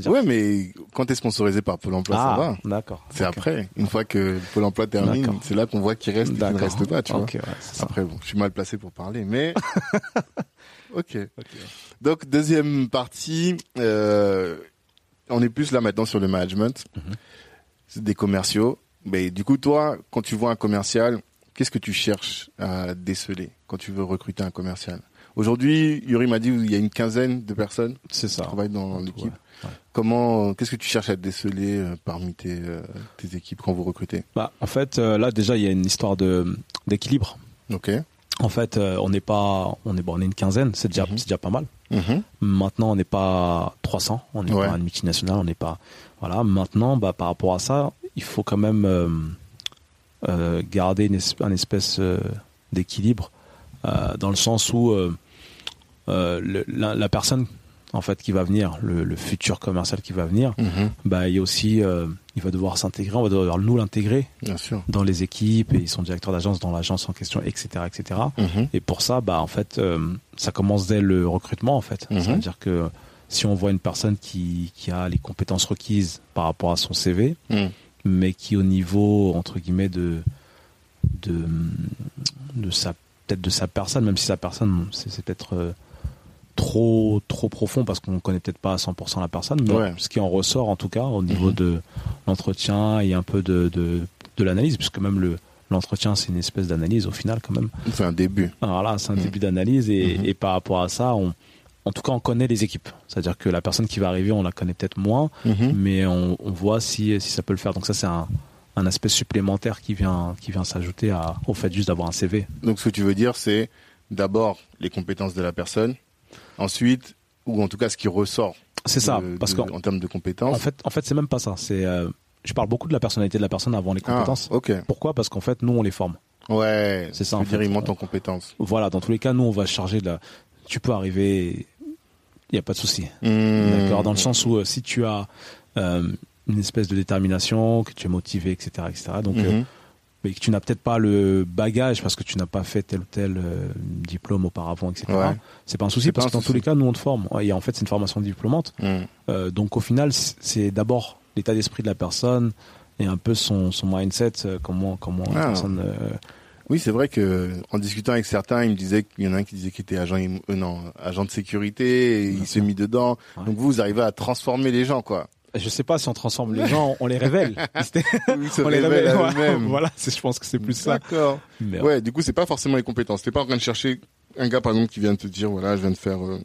Ouais, mais quand t'es sponsorisé par Pôle Emploi, ça ah, va. d'accord. C'est après, une fois que Pôle Emploi termine, c'est là qu'on voit qui reste et qui ne reste pas, tu vois. Ok, ouais. Après, bon, je suis mal placé pour parler, mais ok. Ok. Donc deuxième partie, euh, on est plus là maintenant sur le management, Mhm. Des commerciaux. Mais du coup, toi, quand tu vois un commercial, qu'est-ce que tu cherches à déceler quand tu veux recruter un commercial? Aujourd'hui, Yuri m'a dit il y a une quinzaine de personnes qui travaillent dans l'équipe. ouais. Comment, qu'est-ce que tu cherches à déceler euh, parmi tes, euh, tes équipes quand vous recrutez? Bah, en fait, euh, là déjà, il y a une histoire de d'équilibre. Ok. En fait, euh, on n'est pas, on est bon, on est une quinzaine, c'est déjà, Mhm. c'est déjà pas mal. Mhm. Maintenant, on n'est pas 300, on n'est Ouais. pas une multinationale, on n'est pas. Voilà. Maintenant, bah, par rapport à ça, il faut quand même euh, euh, garder une, es- un espèce euh, d'équilibre euh, dans le sens où euh, euh, le- la, la personne en fait qui va venir, le, le futur commercial qui va venir, Mhm. bah, il y a aussi, euh, il va devoir s'intégrer, on va devoir nous l'intégrer dans les équipes et ils sont directeurs d'agence dans l'agence en question, etc., etc. Mhm. Et pour ça, bah en fait, euh, ça commence dès le recrutement en fait. Mhm. C'est-à-dire que si on voit une personne qui, qui a les compétences requises par rapport à son CV, mais qui au niveau entre guillemets de de de sa peut-être de sa personne, même si sa personne c'est c'est peut-être euh, trop trop profond parce qu'on connaît peut-être pas à 100% la personne, mais Ouais. ce qui en ressort en tout cas au niveau Mhm. de l'entretien et un peu de de, de l'analyse, puisque même le l'entretien c'est une espèce d'analyse au final quand même. C'est un début. Alors là, c'est un Mhm. début d'analyse et, Mhm. et par rapport à ça, on, en tout cas, on connaît les équipes. C'est-à-dire que la personne qui va arriver, on la connaît peut-être moins, mais on, on voit si, si ça peut le faire. Donc ça, c'est un, un aspect supplémentaire qui vient, qui vient s'ajouter au fait juste d'avoir un CV. Donc ce que tu veux dire, c'est d'abord les compétences de la personne, ensuite, ou en tout cas ce qui ressort. C'est ça, de- parce qu'en en termes de compétences. en fait, en fait, c'est même pas ça. C'est, euh, je parle beaucoup de la personnalité de la personne avant les Ah, compétences. Pourquoi? Parce qu'en fait, nous, on les forme. Ouais. C'est ça, Je en veux dire, fait. il monte en compétences. Voilà, dans tous les cas, nous, on va se charger de la. Tu peux arriver, il n'y a pas de souci. Mmh. D'accord, dans le sens où euh, si tu as euh, une espèce de détermination, que tu es motivé, etc., etc. Donc, Mhm. Mais que tu n'as peut-être pas le bagage parce que tu n'as pas fait tel ou tel euh, diplôme auparavant, etc. Ouais. C'est pas un souci parce que dans tous les cas, nous on te forme. Et en fait, c'est une formation diplômante. Mhm. Euh, donc au final, c'est d'abord l'état d'esprit de la personne et un peu son, son mindset, euh, comment comment la Ah. personne. euh, Oui, c'est vrai que en discutant avec certains, ils me disaient qu'il y en a un qui disait qu'il était agent, non, agent de sécurité, et il s'est mis dedans. Ouais. Donc vous, vous arrivez à transformer les gens, quoi. Je sais pas si on transforme les gens, on les révèle. On les révèle. ouais. Voilà, je pense que c'est plus ça. D'accord. Ouais, du coup, c'est pas forcément les compétences. T'es pas en train de chercher un gars, par exemple, qui vient de te dire, voilà, je viens de faire, euh,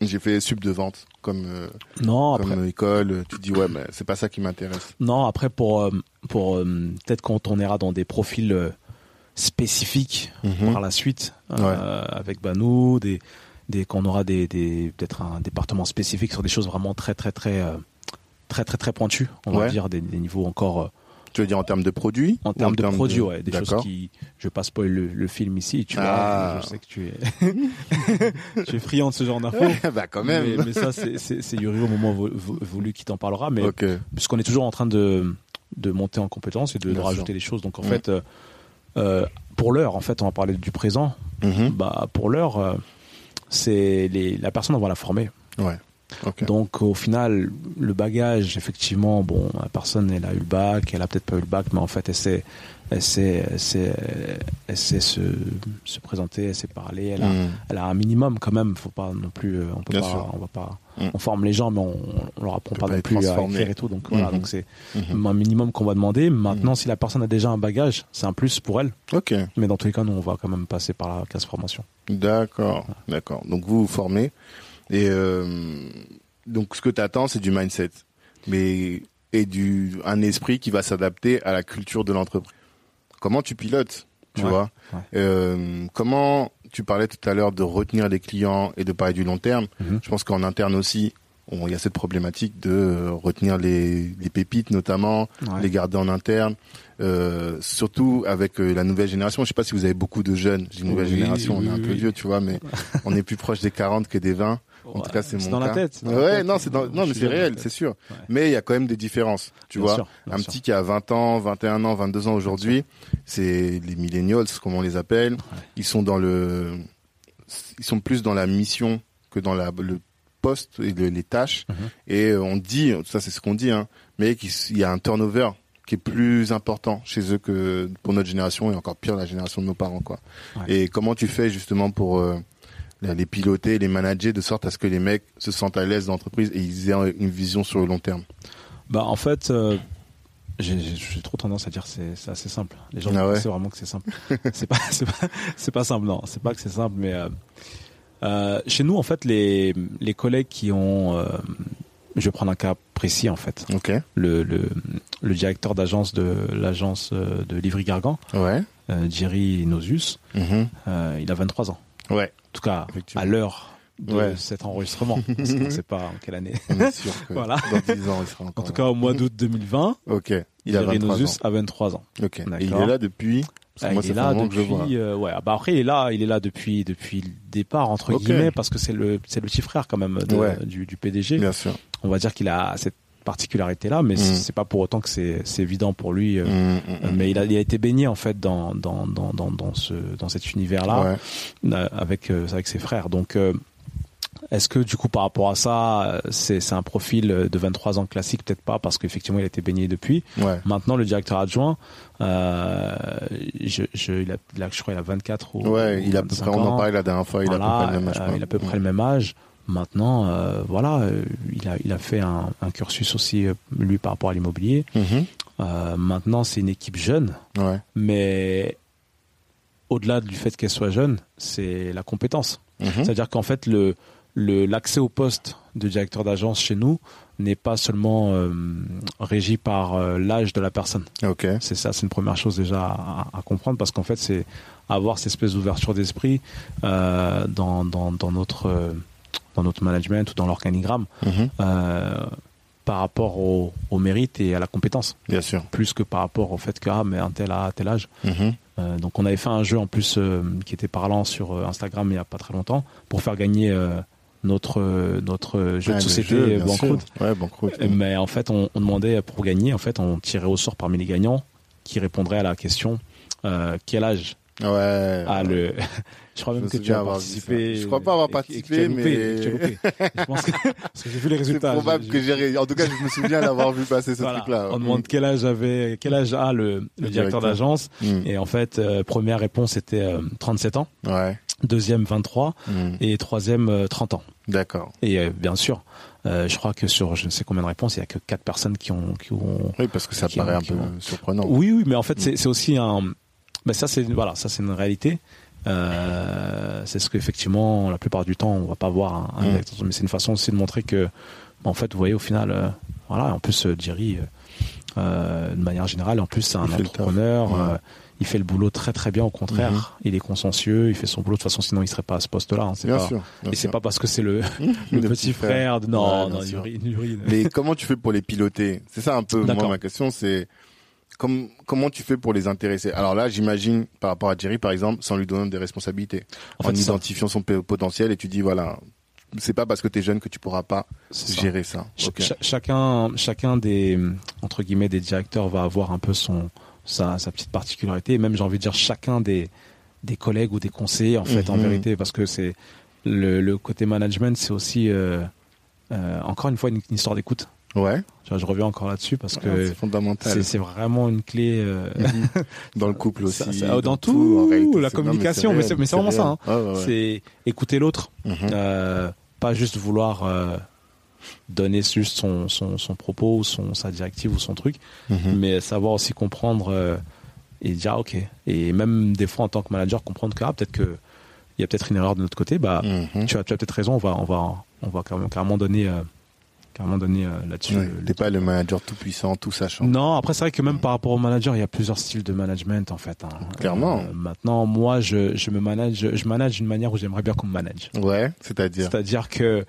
j'ai fait sub de vente comme, euh, non, après, comme école. Tu te dis, ouais, mais c'est pas ça qui m'intéresse. Non, après pour euh, pour peut-être quand on ira dans des profils spécifiques Mhm. par la suite avec Banou, des des qu'on aura des des peut-être un département spécifique sur des choses vraiment très très très très très très pointus, on va dire des, niveaux encore. tu veux dire en termes de produits En termes de produits, ouais, des choses qui. Je vais pas le, film ici, tu vois. Ah. Je sais que tu es, tu es friand de ce genre d'infos. bah quand même. Mais, ça, c'est Yuri au moment voulu qui t'en parlera, mais puisqu'on est toujours en train de de monter en compétence et de, rajouter des choses. Donc en mm. fait, euh, pour l'heure, en fait, on va parler du présent. Mm-hmm. Bah pour l'heure c'est la personne, on va la former. Ouais. Donc au final, le bagage, effectivement, bon, la personne, elle a eu le bac, elle a peut-être pas eu le bac, mais en fait, elle sait, elle sait, elle sait, se, se présenter, elle sait parler, elle a, mm. elle a un minimum quand même. Faut pas non plus, euh, on peut pas, on va pas, mm. on forme les gens, mais on, on leur apprend pas, non plus à écrire et tout. Donc voilà, mm-hmm. donc c'est un minimum qu'on va demander. Maintenant, si la personne a déjà un bagage, c'est un plus pour elle. Ok. Mais dans tous les cas, nous, on va quand même passer par la classe formation. D'accord, d'accord. Donc vous vous formez. Et euh, donc ce que tu attends, c'est du mindset, mais et du un esprit qui va s'adapter à la culture de l'entreprise. Comment tu pilotes, tu vois euh, Comment tu parlais tout à l'heure de retenir les clients et de parler du long terme. Mhm. Je pense qu'en interne aussi, il y a cette problématique de euh, retenir les, les pépites notamment, les garder en interne, euh, surtout avec euh, la nouvelle génération. Je sais pas si vous avez beaucoup de jeunes. J'ai une nouvelle génération, on est un peu vieux, tu vois, mais on est plus proche des 40 que des 20. En tout cas, c'est mon dans la tête. ouais, non, c'est dans... non, mais c'est réel, c'est sûr. Mais il y a quand même des différences, tu vois. un petit qui a 20 ans, 21 ans, 22 ans aujourd'hui, c'est les millennials, comme on les appelle. Ils sont dans le, ils sont plus dans la mission que dans la, le poste et les tâches. Mhm. Et euh, on dit, ça c'est ce qu'on dit, hein, mais qu'il y a un turnover qui est plus important chez eux que pour notre génération et encore pire la génération de nos parents quoi. Et comment tu fais justement pour euh, les piloter, les manager de sorte à ce que les mecs se sentent à l'aise dans l'entreprise et ils aient une vision sur le long terme Bah en fait euh, j'ai trop tendance à dire c'est c'est assez simple. Les gens ah vraiment que c'est simple. c'est pas c'est pas c'est pas simple non, c'est pas que c'est simple mais euh, chez nous, en fait, les, les collègues qui ont, euh, je vais prendre un cas précis en fait. Ok. Le, le, le directeur d'agence de l'agence euh, de Livry Gargan, ouais. euh, Jerry Nosus, mm-hmm. euh, il a 23 ans. Ouais. En tout cas, à l'heure de cet enregistrement, parce qu'on ne sait pas en quelle année. On est sûr que voilà. dans 10 ans, il sera encore En tout cas, au mois d'août 2020, ok. Il a 23 Nosus ans. a 23 ans. Ok. Et il est là depuis ah, il est là depuis. Euh, ouais, bah après il est là, il est là depuis depuis le départ entre guillemets parce que c'est le c'est le petit frère quand même du, du PDG. Bien sûr. On va dire qu'il a cette particularité là, mais mm. c'est pas pour autant que c'est évident pour lui. Euh, mm, mm, mais il a il a été baigné en fait dans dans dans dans, dans ce dans cet univers là euh, avec avec ses frères. Donc est-ce que du coup par rapport à ça, c'est un profil de 23 ans classique Peut-être pas parce qu'effectivement il a été baigné depuis. Maintenant le directeur adjoint, euh, je, je, il a, je crois il a 24 ou ouais, il a à peu près, on en parlait la dernière fois, il a à peu près le même âge. Euh, il a à peu près le même âge. Maintenant, euh, voilà, euh, il a, il a fait un, un cursus aussi euh, lui par rapport à l'immobilier. Euh, maintenant, c'est une équipe jeune, ouais. mais au-delà du fait qu'elle soit jeune, c'est la compétence. Mm-hmm. C'est-à-dire qu'en fait, le l'accès au poste de directeur d'agence chez nous n'est pas seulement euh, régi par euh, l'âge de la personne. Okay. C'est ça, c'est une première chose déjà à, à comprendre parce qu'en fait, c'est avoir cette espèce d'ouverture d'esprit euh, dans, dans, dans, notre dans notre management ou dans l'organigramme mm-hmm. euh, par rapport au, au, mérite et à la compétence. Bien sûr. Plus que par rapport au fait que ah mais un tel a tel âge. Mm-hmm. donc on avait fait un jeu en plus qui était parlant sur Instagram il y a pas très longtemps pour faire gagner notre notre jeu de société Banqueroute. Ouais, Banqueroute. Mais en fait, on, on, demandait pour gagner, en fait, on tirait au sort parmi les gagnants qui répondraient à la question euh, quel âge Ouais. Ah, le. Je crois même que tu as participé. Je crois pas avoir participé, mais. je pense que, parce que j'ai vu les résultats. C'est probable que j'ai, en tout cas, je me souviens d'avoir vu passer ce truc-là. On demande quel âge avait, quel âge a le, le, directeur, d'agence. Hmm. Et en fait, euh, première réponse était euh, 37 ans. Ouais. Deuxième 23 mm. et troisième euh, 30 ans. D'accord. Et euh, bien sûr, euh, je crois que sur je ne sais combien de réponses, il y a que quatre personnes qui ont qui ont. Oui, parce que ça paraît un peu ont... surprenant. Oui, oui, mais en fait, mm. c'est aussi un. Ben ça, c'est voilà, ça c'est une réalité. Euh, c'est ce qu'effectivement, la plupart du temps, on va pas voir un, un mm. mais c'est une façon aussi de montrer que, en fait, vous voyez, au final, euh, voilà, en plus, Jerry, de manière générale. En plus, c'est un entrepreneur il fait le boulot très très bien au contraire. Mhm. Il est consciencieux, il fait son boulot de toute façon sinon il serait pas à ce poste-là. Hein. Bien sûr, et c'est pas parce que c'est le, le, petit frère. De... Non, non, urine, Mais comment tu fais pour les piloter? C'est ça un peu moi ma question, c'est comment tu fais pour les intéresser? Alors là, j'imagine par rapport à Jerry par exemple, sans lui donner des responsabilités, en, identifiant son potentiel et tu dis voilà, c'est pas parce que tu es jeune que tu pourras pas gérer ça. chacun, chacun des entre guillemets des directeurs va avoir un peu son sa, petite particularité. Et même, j'ai envie de dire, chacun des, des collègues ou des conseillers, en fait, en mhm. vérité, parce que c'est le, côté management, c'est aussi, euh, euh, encore une fois, une, histoire d'écoute. Ouais. Je, reviens encore là-dessus parce que c'est fondamental. C'est vraiment une clé euh, mhm. dans le couple aussi. dans, tout, la communication, mais c'est vraiment ça. Hein. C'est écouter l'autre, mhm. pas juste vouloir donner juste son, son, son, propos ou son, sa directive ou son truc, mhm. mais savoir aussi comprendre euh, et dire ok. Et même des fois en tant que manager, comprendre que ah, peut-être que il y a peut-être une erreur de notre côté, bah mhm. tu as, tu as peut-être raison, on va, on va, on va carrément, carrément donner euh, carrément donné euh, là-dessus. T'es pas le manager tout puissant, tout sachant. Non, après c'est vrai que même par rapport au manager, il y a plusieurs styles de management en fait. Hein. Clairement. Euh, maintenant, moi, je, je me manage, je manage d'une manière où j'aimerais bien qu'on me manage. Ouais, c'est-à-dire. C'est-à-dire que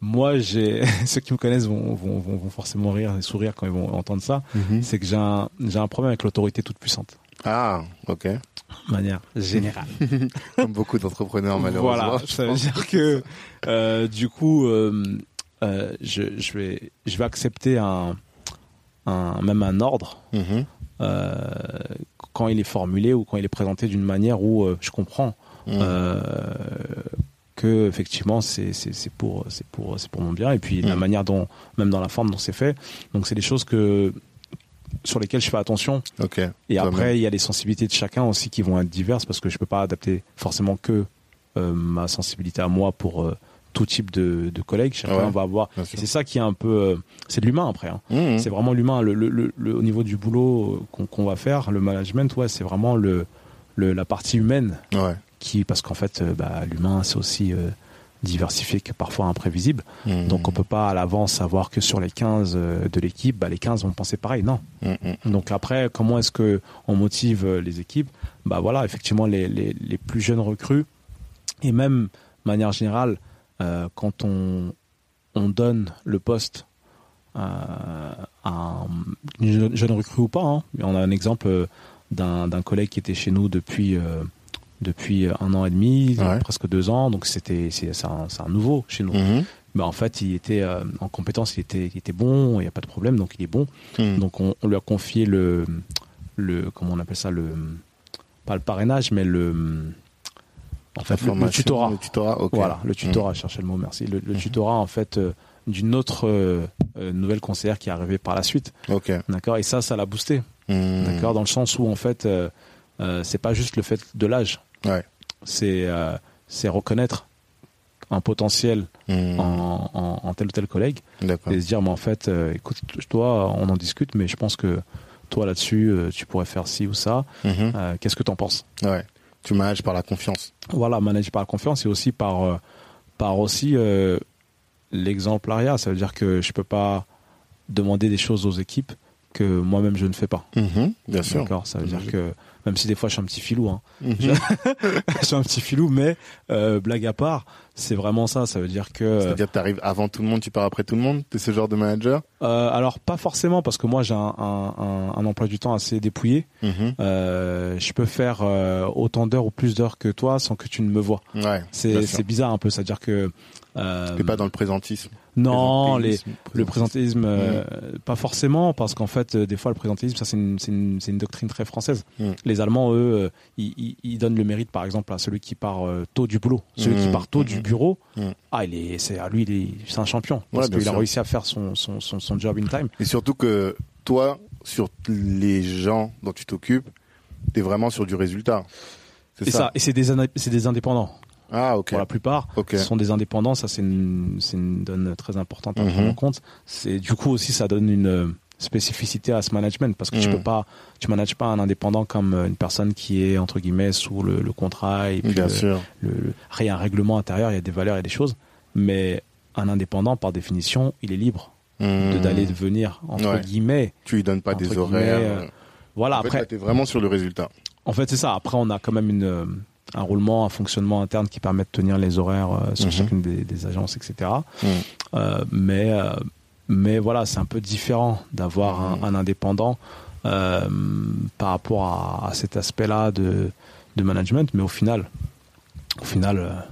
moi, j'ai ceux qui me connaissent vont, vont, vont, forcément rire et sourire quand ils vont entendre ça. Mhm. C'est que j'ai un, j'ai un problème avec l'autorité toute puissante. Ah, ok. De manière générale. Comme beaucoup d'entrepreneurs malheureusement. Voilà, ça veut dire que euh, du coup. Euh, euh, je, je, vais, je vais accepter un, un même un ordre mhm. euh, quand il est formulé ou quand il est présenté d'une manière où euh, je comprends mhm. que effectivement c'est pour c'est pour c'est pour mon bien et puis la mhm. manière dont même dans la forme dont c'est fait donc c'est des choses que sur lesquelles je fais attention. Et après, il y a les sensibilités de chacun aussi qui vont être diverses parce que je peux pas adapter forcément que ma sensibilité à moi pour tout type de, de collègues. Chacun va avoir. C'est ça qui est un peu. Euh, c'est de l'humain après. Hein. Mmh, mmh. C'est vraiment l'humain. Le, le, le, au niveau du boulot qu'on va faire, le management, ouais, c'est vraiment le, la partie humaine. Qui, parce qu'en fait, euh, bah, l'humain, c'est aussi euh, diversifié que parfois imprévisible. Mmh, Donc on peut pas à l'avance savoir que sur les 15 de l'équipe, bah, les 15 vont penser pareil. Non. Donc après, comment est-ce que on motive les équipes? Bah voilà, effectivement, les, les, les plus jeunes recrues et même de manière générale euh, quand on, on donne le poste à, une jeune recrue ou pas. Hein. On a un exemple d'un collègue qui était chez nous depuis euh, depuis un an et demi, presque deux ans. Donc c'était c'est un, un, nouveau chez nous. Bah, en fait, il était euh, en compétence, il était, il était bon, il n'y a pas de problème, donc il est bon. Mm. Donc on, on, lui a confié le, le, comment on appelle ça, le, pas le parrainage, mais le, en fait, le, tutorat. Le tutorat, Voilà, le tutorat, mmh. cherchez le mot, merci. Le, mmh. tutorat, en fait, euh, d'une autre euh, euh, nouvelle conseillère qui est arrivée par la suite. Ok. D'accord. Et ça, ça l'a boosté. Mmh. D'accord. Dans le sens où, en fait, c'est pas juste le fait de l'âge. Ouais. C'est c'est reconnaître un potentiel en, en, en, tel ou tel collègue et se dire mais en fait écoute toi on en discute mais je pense que toi là-dessus tu pourrais faire ci ou ça qu'est-ce que tu en penses? Ouais tu manages par la confiance. Voilà, manager par la confiance et aussi par, euh, par aussi euh, l'exemplariat. Ça veut dire que je peux pas demander des choses aux équipes que moi-même je ne fais pas. Mhm, bien sûr. D'accord. Ça veut dire que même si des fois je suis un petit filou, hein, mhm. je suis un petit filou, mais euh, blague à part, c'est vraiment ça. Ça veut dire que. C'est-à-dire que tu arrives avant tout le monde, tu pars après tout le monde? T'es ce genre de manager? Euh, Alors pas forcément, parce que moi j'ai un, un, un, emploi du temps assez dépouillé. Mhm. Euh, je peux faire euh, autant d'heures ou plus d'heures que toi sans que tu ne me vois. Ouais, c'est bizarre un peu. C'est-à-dire que. Euh, T'es pas dans le présentisme. Non, les, le présentéisme, euh, pas forcément, parce qu'en fait, euh, des fois, le présentéisme, ça c'est une, une, une, doctrine très française. Les Allemands, eux, euh, ils, ils, donnent le mérite, par exemple, à celui qui part tôt du boulot, celui qui mm. part tôt du mm. bureau. Ah, il est, c'est à lui, il est, c'est un champion parce qu'il a réussi à faire son, son, son, son, job in time. Et surtout que toi, sur les gens dont tu t'occupes, t'es vraiment sur du résultat. C'est ça. ça. Et c'est des, c'est des indépendants. Ah, ok. Pour la plupart, ce sont des indépendants. Ça, c'est une, une donne très importante à prendre mhm. en compte. C'est du coup aussi, ça donne une euh, spécificité à ce management parce que tu mhm. peux pas, tu manages pas un indépendant comme euh, une personne qui est entre guillemets sous le, le contrat et puis Bien le, sûr. Le, il y a un règlement intérieur, il y a des valeurs et des choses, mais un indépendant par définition, il est libre de d'aller venir entre guillemets. Tu lui donnes pas des horaires. Euh, voilà. En après, tu es vraiment sur le résultat. En fait, c'est ça. Après, on a quand même une un roulement, un fonctionnement interne qui permet de tenir les horaires euh, sur mhm. chacune des, agences, etc. Mhm. Euh, mais mais voilà, c'est un peu différent d'avoir un, indépendant par rapport à, à cet aspect-là de de management. Mais au final, au final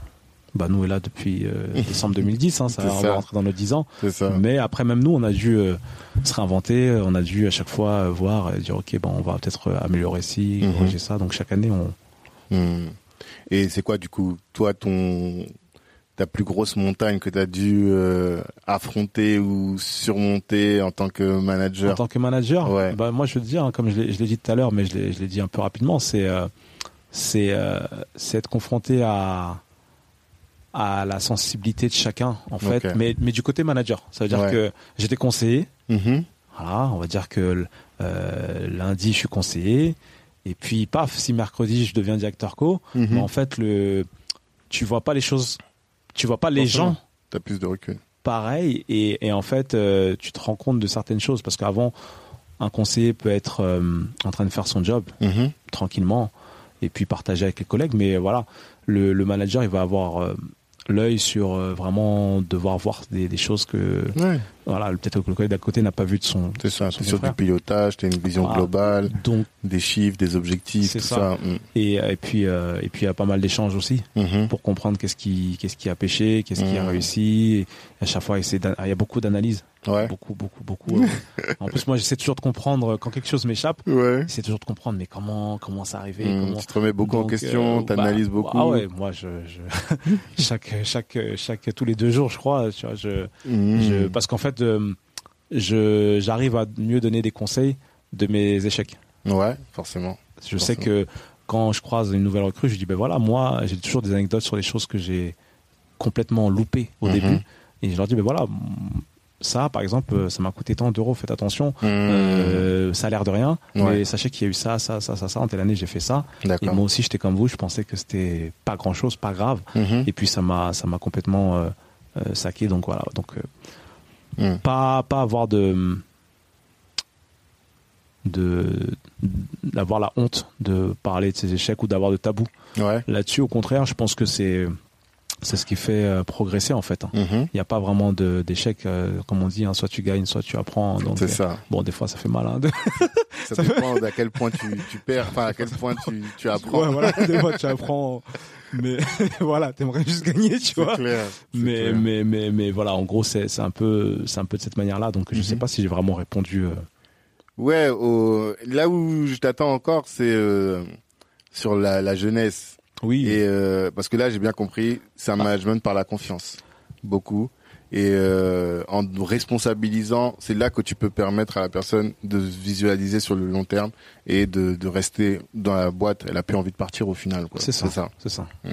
bah nous est là depuis euh, décembre 2010, hein, ça, va rentrer dans nos 10 ans. Mais après même nous, on a dû euh, se réinventer, euh, on a dû à chaque fois voir et dire ok, bon, on va peut-être améliorer ci, mhm. corriger ça. Donc chaque année, on. Mhm. Et c'est quoi du coup, toi, ton ta plus grosse montagne que tu as dû affronter ou surmonter en tant que manager? En tant que manager, ouais. bah moi je veux te dire, hein, comme je l'ai dit tout à l'heure, mais je l'ai dit un peu rapidement, c'est c'est être confronté à à la sensibilité de chacun en fait. Mais mais du côté manager ça veut dire que j'étais conseiller. Mm-hmm. voilà on va dire que euh, lundi je suis conseiller et puis paf si mercredi je deviens directeur co mm-hmm. mais en fait le tu vois pas les choses tu vois pas les gens t'as plus de recul pareil et, et en fait euh, tu te rends compte de certaines choses parce qu'avant un conseiller peut être euh, en train de faire son job mm-hmm. tranquillement et puis partager avec les collègues mais voilà le, le manager il va avoir l'œil sur euh, vraiment devoir voir des, des choses que voilà peut-être que le collègue d'à côté n'a pas vu de son c'est ça c'est sur du pilotage tu as une vision globale donc des chiffres des objectifs tout ça, mm. et, et puis euh, et puis il y a pas mal d'échanges aussi mm-hmm. pour comprendre qu'est-ce qui qu'est-ce qui a pêché qu'est-ce qui a mm. réussi et à chaque fois il y a beaucoup d'analyses Ouais. Beaucoup, beaucoup, beaucoup. Euh. en plus, moi, j'essaie toujours de comprendre quand quelque chose m'échappe. Ouais. J'essaie toujours de comprendre, mais comment, comment ça arrivé mmh, comment... Tu te remets beaucoup en question, tu t'analyses bah, beaucoup. Ah ouais, moi, je, je... chaque, chaque, chaque, tous les deux jours, je crois, tu vois, je, mmh. je... parce qu'en fait, euh, je, j'arrive à mieux donner des conseils de mes échecs. Ouais, forcément. Je sais que quand je croise une nouvelle recrue, je dis ben voilà, moi, j'ai toujours des anecdotes sur les choses que j'ai complètement loupées au mmh. début, et je leur dis ben voilà ça, par exemple, euh, ça m'a coûté tant d'euros, faites attention, mmh. euh, ça a l'air de rien, mais sachez qu'il y a eu ça, ça, ça, ça, ça, en telle année j'ai fait ça. Et moi aussi j'étais comme vous, je pensais que c'était pas grand chose, pas grave. Mmh. Et puis ça m'a, ça m'a complètement euh, saqué, donc voilà. Donc mmh. pas, pas avoir de de d'avoir la honte de parler de ses échecs ou d'avoir de tabou là-dessus au contraire je pense que c'est c'est ce qui fait euh, progresser en fait. Hein. Mhm. Il n'y a pas vraiment d'échec, euh, comme on dit, hein, soit tu gagnes, soit tu apprends. C'est ça. Euh, bon, des fois ça fait mal. Hein, ça, dépend d'à quel point tu, tu perds, enfin à quel point tu, tu apprends. Ouais, voilà, des fois tu apprends, mais voilà, t'aimerais juste gagner, tu vois. Clair, mais, clair. mais mais mais voilà, en gros c'est un peu c'est un peu de cette manière-là. Donc je sais mhm. pas si j'ai vraiment répondu. Ouais, au... là où je t'attends encore, c'est sur la, la jeunesse oui. Et euh, parce que là, j'ai bien compris, c'est un management par la confiance, beaucoup. Et euh, en responsabilisant, c'est là que tu peux permettre à la personne de visualiser sur le long terme et de, de rester dans la boîte. Elle a plus envie de partir au final. C'est ça. C'est ça. Mmh.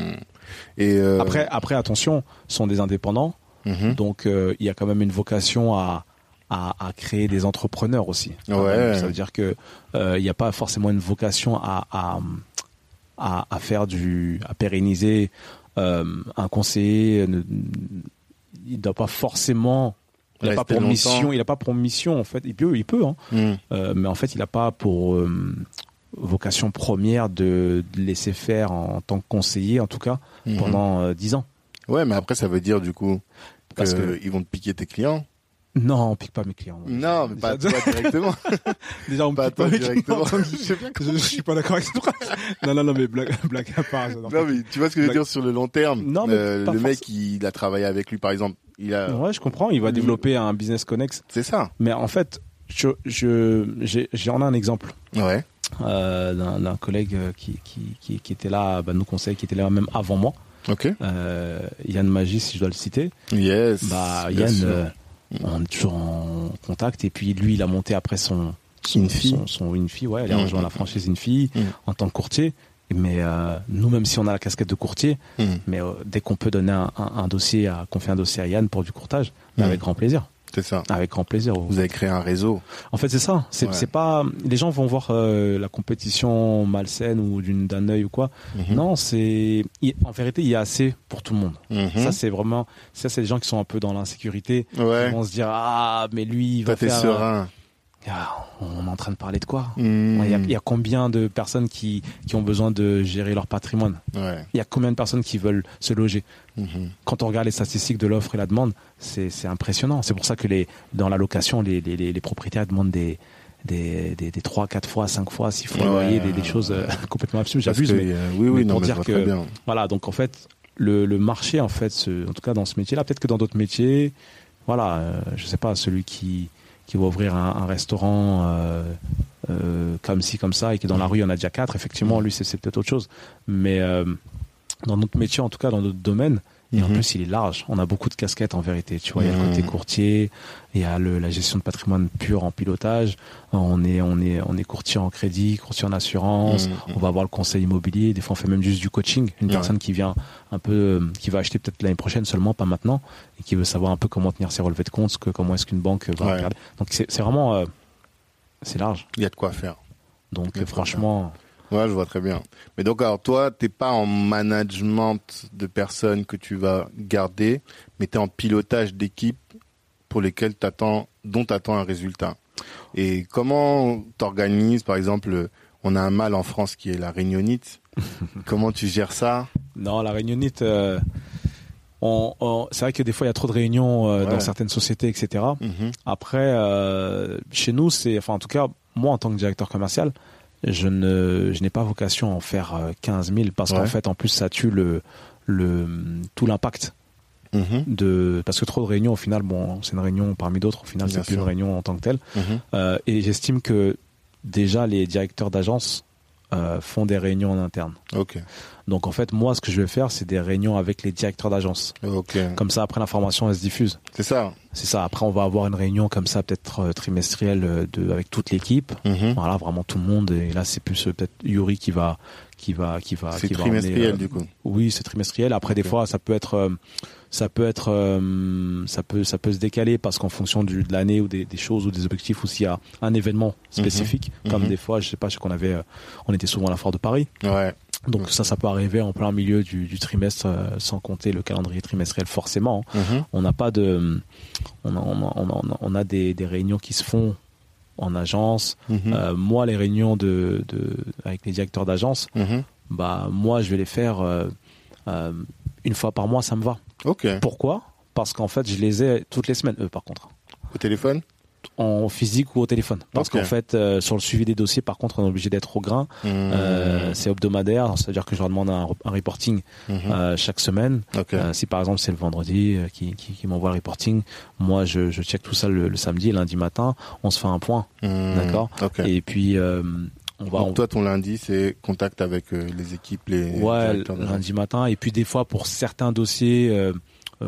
Et euh... après, après, attention, ce sont des indépendants, mmh. donc euh, il y a quand même une vocation à à, à, créer des entrepreneurs aussi. Ouais. Ça veut dire que euh, il n'y a pas forcément une vocation à, à à, à faire du, à pérenniser euh, un conseiller. Ne, il ne doit pas forcément il n'a pas pour mission, il a pas pour mission en fait. Il peut, il peut, hein. Mm. Euh, mais en fait, il n'a pas pour euh, vocation première de, laisser faire en, tant que conseiller, en tout cas, mm-hmm. pendant dix ans. Ouais, mais après, ça veut dire du coup qu'ils vont te piquer tes clients. Non, on pique pas mes clients. Non, mais pas toi directement. Déjà, on pas pique pas mes directement. clients. je, je, suis pas d'accord avec cette phrase. Non, non, non, mais blague, blague à part. Non, mais tu vois ce que je veux dire sur le long terme. Non, mais euh, le mec, il a travaillé avec lui, par exemple. Il a. Ouais, je comprends. Il va développer un business connex. C'est ça. Mais en fait, je, je, j'en ai un exemple. Ouais. Euh, d'un, collègue qui, qui, qui, qui était là, bah, nous conseille, qui était là même avant moi. Ok. Euh, Yann Magis, si je dois le citer. Yes. Bah, Yann, on est toujours en contact. Et puis lui, il a monté après son son, fille. Son, une fille, ouais, elle a mmh. rejoint la franchise une fille mmh. en tant que courtier. Mais euh, nous, même si on a la casquette de courtier, mmh. mais euh, dès qu'on peut donner un, un, dossier, à, confier un dossier à Yann pour du courtage, avec grand plaisir. C'est ça. Avec grand plaisir. Vous avez créé un réseau. En fait, c'est ça. C'est pas. Les gens vont voir euh, la compétition malsaine ou d'une d'un œil ou quoi. Mhm. Non, c'est. En vérité, il y a assez pour tout le monde. Mhm. Ça, c'est vraiment. Ça, c'est les gens qui sont un peu dans l'insécurité. Ouais. Ils vont se dire ah, mais lui, il va faire. serein. Ah, on est en train de parler de quoi? Hmm. il, y a, combien de personnes qui, qui ont besoin de gérer leur patrimoine? Il y a combien de personnes qui veulent se loger? Hmm. Quand on regarde les statistiques de l'offre et la demande, c'est impressionnant. C'est pour ça que les, dans la location, les, les, les propriétaires demandent des, des, des, des 3, 4 fois, 5 fois, 6 fois, voyez, des, choses euh, complètement absurdes. J'abuse, mais, euh, oui, oui, pour dire que, voilà, donc en fait, le, le marché, en fait, en tout cas dans ce métier-là, peut-être que dans d'autres métiers, voilà, euh, je sais pas, celui qui, qui va ouvrir un, restaurant euh, euh, comme ci, comme ça, et qui dans la rue, il y en a déjà quatre, effectivement, lui, c'est peut-être autre chose. Mais euh, dans notre métier, en tout cas, dans notre domaine, et en mhm. plus, il est large. On a beaucoup de casquettes en vérité. Tu vois, il y a le côté mhm. courtier, il y a le, la gestion de patrimoine pur en pilotage. On est, on est, on est courtier en crédit, courtier en assurance. Mhm. On va avoir le conseil immobilier. Des fois, on fait même juste du coaching. Une personne qui vient un peu, euh, qui va acheter peut-être l'année prochaine seulement, pas maintenant, et qui veut savoir un peu comment tenir ses relevés de compte, que, comment est-ce qu'une banque va regarder. Donc, c'est vraiment, euh, c'est large. Il y a de quoi faire. Donc, franchement. Ouais, je vois très bien. Mais donc, alors toi, t'es pas en management de personnes que tu vas garder, mais tu es en pilotage d'équipes pour lesquelles t'attends, dont tu attends un résultat. Et comment t'organises, par exemple, on a un mal en France qui est la réunionite. comment tu gères ça? Non, la réunionite, euh, on, c'est vrai que des fois il y a trop de réunions euh, dans certaines sociétés, etc. Mhm. Après, euh, chez nous, c'est, enfin en tout cas, moi en tant que directeur commercial, je ne je n'ai pas vocation à en faire 15 euh, 000 parce qu'en fait en plus ça tue le le tout l'impact mhm. de parce que trop de réunions au final bon c'est une réunion parmi d'autres au final c'est plus une réunion en tant que telle mhm. euh, et j'estime que déjà les directeurs d'agence euh, font des réunions en interne. Donc en fait, moi, ce que je vais faire, c'est des réunions avec les directeurs d'agence. Comme ça, après l'information, elle se diffuse. C'est ça. C'est ça. Après, on va avoir une réunion comme ça, peut-être euh, trimestrielle, euh, de, avec toute l'équipe. Mhm. Voilà, vraiment tout le monde. Et là, c'est plus peut-être Yuri qui va, qui va, qui va. C'est trimestriel du coup. Oui, c'est trimestriel. Après, des fois, ça peut être ça peut être euh, ça peut ça peut se décaler parce qu'en fonction du, de l'année ou des, des, choses ou des objectifs ou s'il y a un événement spécifique. Mhm. comme mhm. des fois je sais pas qu'on avait euh, on était souvent à la foire de Paris. Ouais. Donc ça ça peut arriver en plein milieu du, du trimestre euh, sans compter le calendrier trimestriel forcément mhm. on n'a pas de on a, on a, on a, on a des, des réunions qui se font en agence. Moi les réunions de, de avec les directeurs d'agence bah moi je vais les faire une fois par mois ça me va Ok. Pourquoi? Parce qu'en fait, je les ai toutes les semaines, eux, par contre. Au téléphone? En physique ou au téléphone. Parce qu'en fait, euh, sur le suivi des dossiers, par contre, on est obligé d'être au grain. Mmh. Euh, c'est hebdomadaire, c'est-à-dire que je leur demande un, reporting mmh. euh, chaque semaine. si par exemple c'est le vendredi qui, qui, m'envoie le reporting, moi je, je check tout ça le, samedi, lundi matin, on se fait un point, mmh. d'accord? Et puis on va. Donc toi, ton lundi, c'est contact avec les équipes, les. Ouais, lundi matin. Et puis des fois, pour certains dossiers,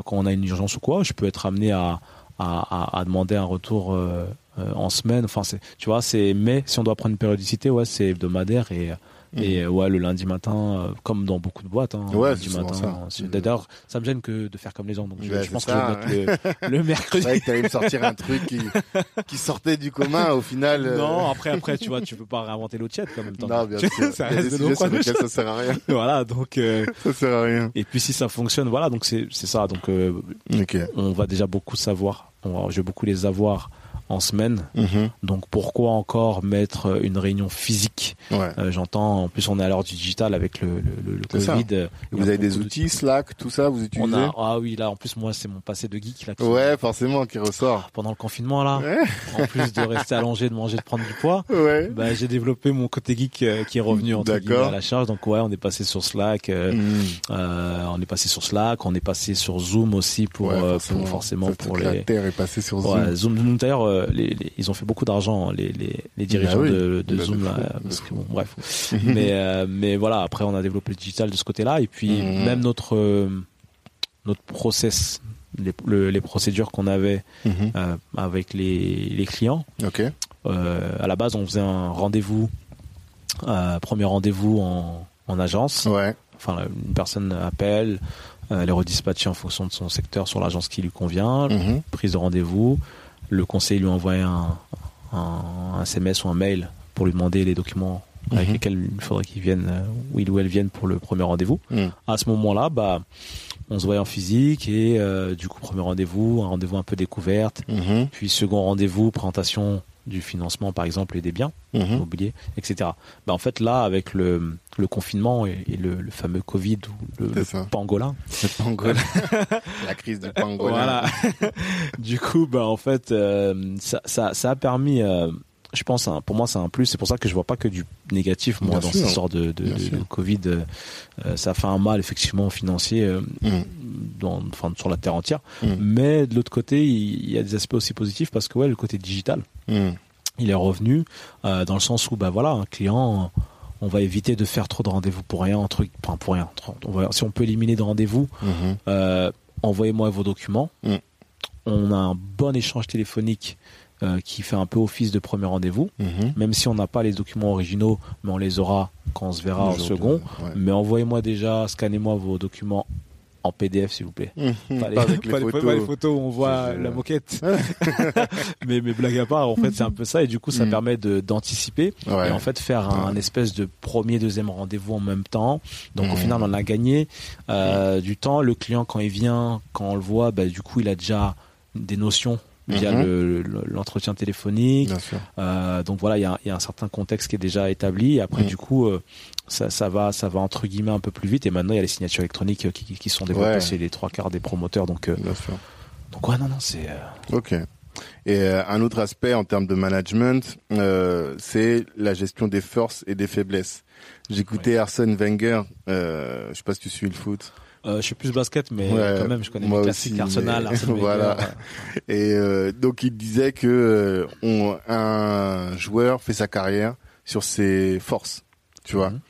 quand on a une urgence ou quoi, je peux être amené à à, à, demander un retour euh, euh, en semaine. Enfin, c'est, tu vois, c'est mais si on doit prendre une périodicité, ouais, c'est hebdomadaire et et mhm. ouais, le lundi matin, euh, comme dans beaucoup de boîtes, hein, ouais, lundi matin. D'ailleurs, ça me gêne que de faire comme les gens. Donc, je, pense que je vais mettre le, le mercredi. C'est vrai que me sortir un truc qui, qui sortait du commun au final. Non, après, après, tu vois, tu peux pas réinventer l'eau tiède quand même. Non, bien sûr. ça reste de ça sert à rien. voilà, donc. Euh, ça sert à rien. Et puis si ça fonctionne, voilà, donc c'est c'est ça. Donc, euh, on va déjà beaucoup savoir. On va, je vais beaucoup les avoir en semaine. Mhm. Donc pourquoi encore mettre une réunion physique? Euh, J'entends, en plus on est à l'heure du digital avec le, le, le Covid. Vous avez des outils, Slack, tout ça, vous utilisez on a, Ah oui, là en plus moi c'est mon passé de geek. Là, ouais, forcément, qui ressort. Pendant le confinement là, en plus de rester allongé, de manger, de prendre du poids, bah, j'ai développé mon côté geek euh, qui est revenu entre guillemets à la charge. Donc ouais, on est passé sur Slack, euh, mm. on est passé sur Slack, on est passé sur Zoom aussi pour, forcément, forcément pour les... La terre est passée sur Zoom. Zoom d'ailleurs euh, les, ils ont fait beaucoup d'argent, les, les, les, dirigeants bah de, de Zoom. Là, parce que, bon, bref. mais, euh, mais voilà, après, on a développé le digital de ce côté-là. Et puis, mhm. même notre, euh, notre process, les, les procédures qu'on avait mhm. avec les, les clients. Okay. à la base, on faisait un rendez-vous, premier rendez-vous en, en agence. Ouais. Enfin, une personne appelle, les redispatcher en fonction de son secteur sur l'agence qui lui convient, mhm. prise de rendez-vous. Le conseiller lui envoie un, un, SMS ou un mail pour lui demander les documents avec mhm. lesquels il faudrait qu'il vienne, ou il ou elle vienne pour le premier rendez-vous. Mhm. À ce moment-là, bah, on se voit en physique et du coup premier rendez-vous, un rendez-vous un peu découverte, puis second rendez-vous, présentation du financement par exemple et des biens mhm. immobiliers, etc. Bah, en fait là avec le, le confinement et, le, fameux Covid ou le, pangolin, pangolin. la crise de pangolin. Voilà. du coup bah en fait euh, ça, ça, ça, a permis euh, je pense hein, pour moi c'est un plus c'est pour ça que je vois pas que du négatif moi dans cette sorte de, de, Covid euh, ça fait un mal effectivement financier dans, enfin, sur la terre entière mhm. mais de l'autre côté il y a des aspects aussi positifs parce que ouais le côté digital Hmm. Il est revenu euh, dans le sens où, bah voilà, un client, on va éviter de faire trop de rendez-vous pour rien, truc, enfin pour rien. si on peut éliminer de rendez-vous, hmm. euh, envoyez-moi vos documents. On a un bon échange téléphonique euh, qui fait un peu office de premier rendez-vous, même si on n'a pas les documents originaux, mais on les aura quand on se verra en second. Mais envoyez-moi déjà, scannez-moi vos documents en PDF s'il vous plaît. Mmh, pas, les, photos. où on voit la moquette. mais mais blague à part, en fait c'est un peu ça et du coup ça mmh. permet d'anticiper et en fait faire un, espèce de premier deuxième rendez-vous en même temps. Donc au mmh. final on a gagné euh, du temps. Le client quand il vient, quand on le voit, bah, du coup il a déjà des notions via l'entretien téléphonique. Euh, donc voilà, il y a, y a, un certain contexte qui est déjà établi. Et après, du coup, euh, ça, ça, va, ça va entre guillemets un peu plus vite. Et maintenant, il y a les signatures électroniques qui, qui sont développées c'est les trois quarts des promoteurs. Donc, euh, donc ouais, non, non, c'est. Euh, ok. Et euh, un autre aspect en termes de management, c'est la gestion des forces et des faiblesses. J'écoutais Arsène Wenger. je sais pas si tu suis le foot. Euh, je suis plus basket, mais quand même, je connais les classiques Arsenal, Arsenal voilà. Et donc, il disait que on, un joueur fait sa carrière sur ses forces tu vois. Mhm,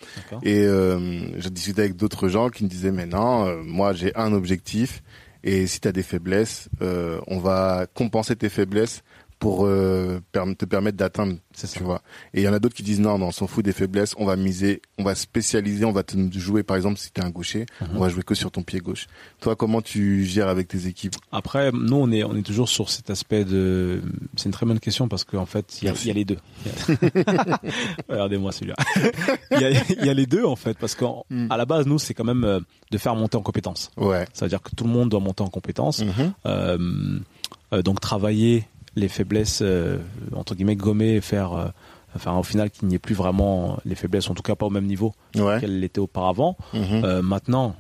et euh, j'ai discuté avec d'autres gens qui me disaient mais non, euh, moi j'ai un objectif et si tu as des faiblesses, euh, on va compenser tes faiblesses pour euh, te permettre d'atteindre, tu vois. Et il y en a d'autres qui disent non, non, on s'en fout des faiblesses, on va miser, on va spécialiser, on va te jouer par exemple si tu es un gaucher, mhm. on va jouer que sur ton pied gauche. Toi, comment tu gères avec tes équipes? Après, nous on est on est toujours sur cet aspect de c'est une très bonne question parce qu'en fait, il y, a les deux. Regardez-moi celui-là. Il y, a, les deux en fait parce qu'à mm. la base nous c'est quand même euh, de faire monter en compétences. Ouais. Ça veut dire que tout le monde doit monter en compétences. Mhm. Euh, donc travailler les faiblesses euh, entre guillemets gommer et faire euh, enfin au final qu'il n'y ait plus vraiment les faiblesses en tout cas pas au même niveau qu'elles l'étaient auparavant mhm. euh, maintenant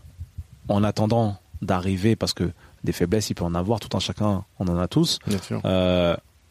en attendant d'arriver parce que des faiblesses il peut en avoir tout un chacun on en a tous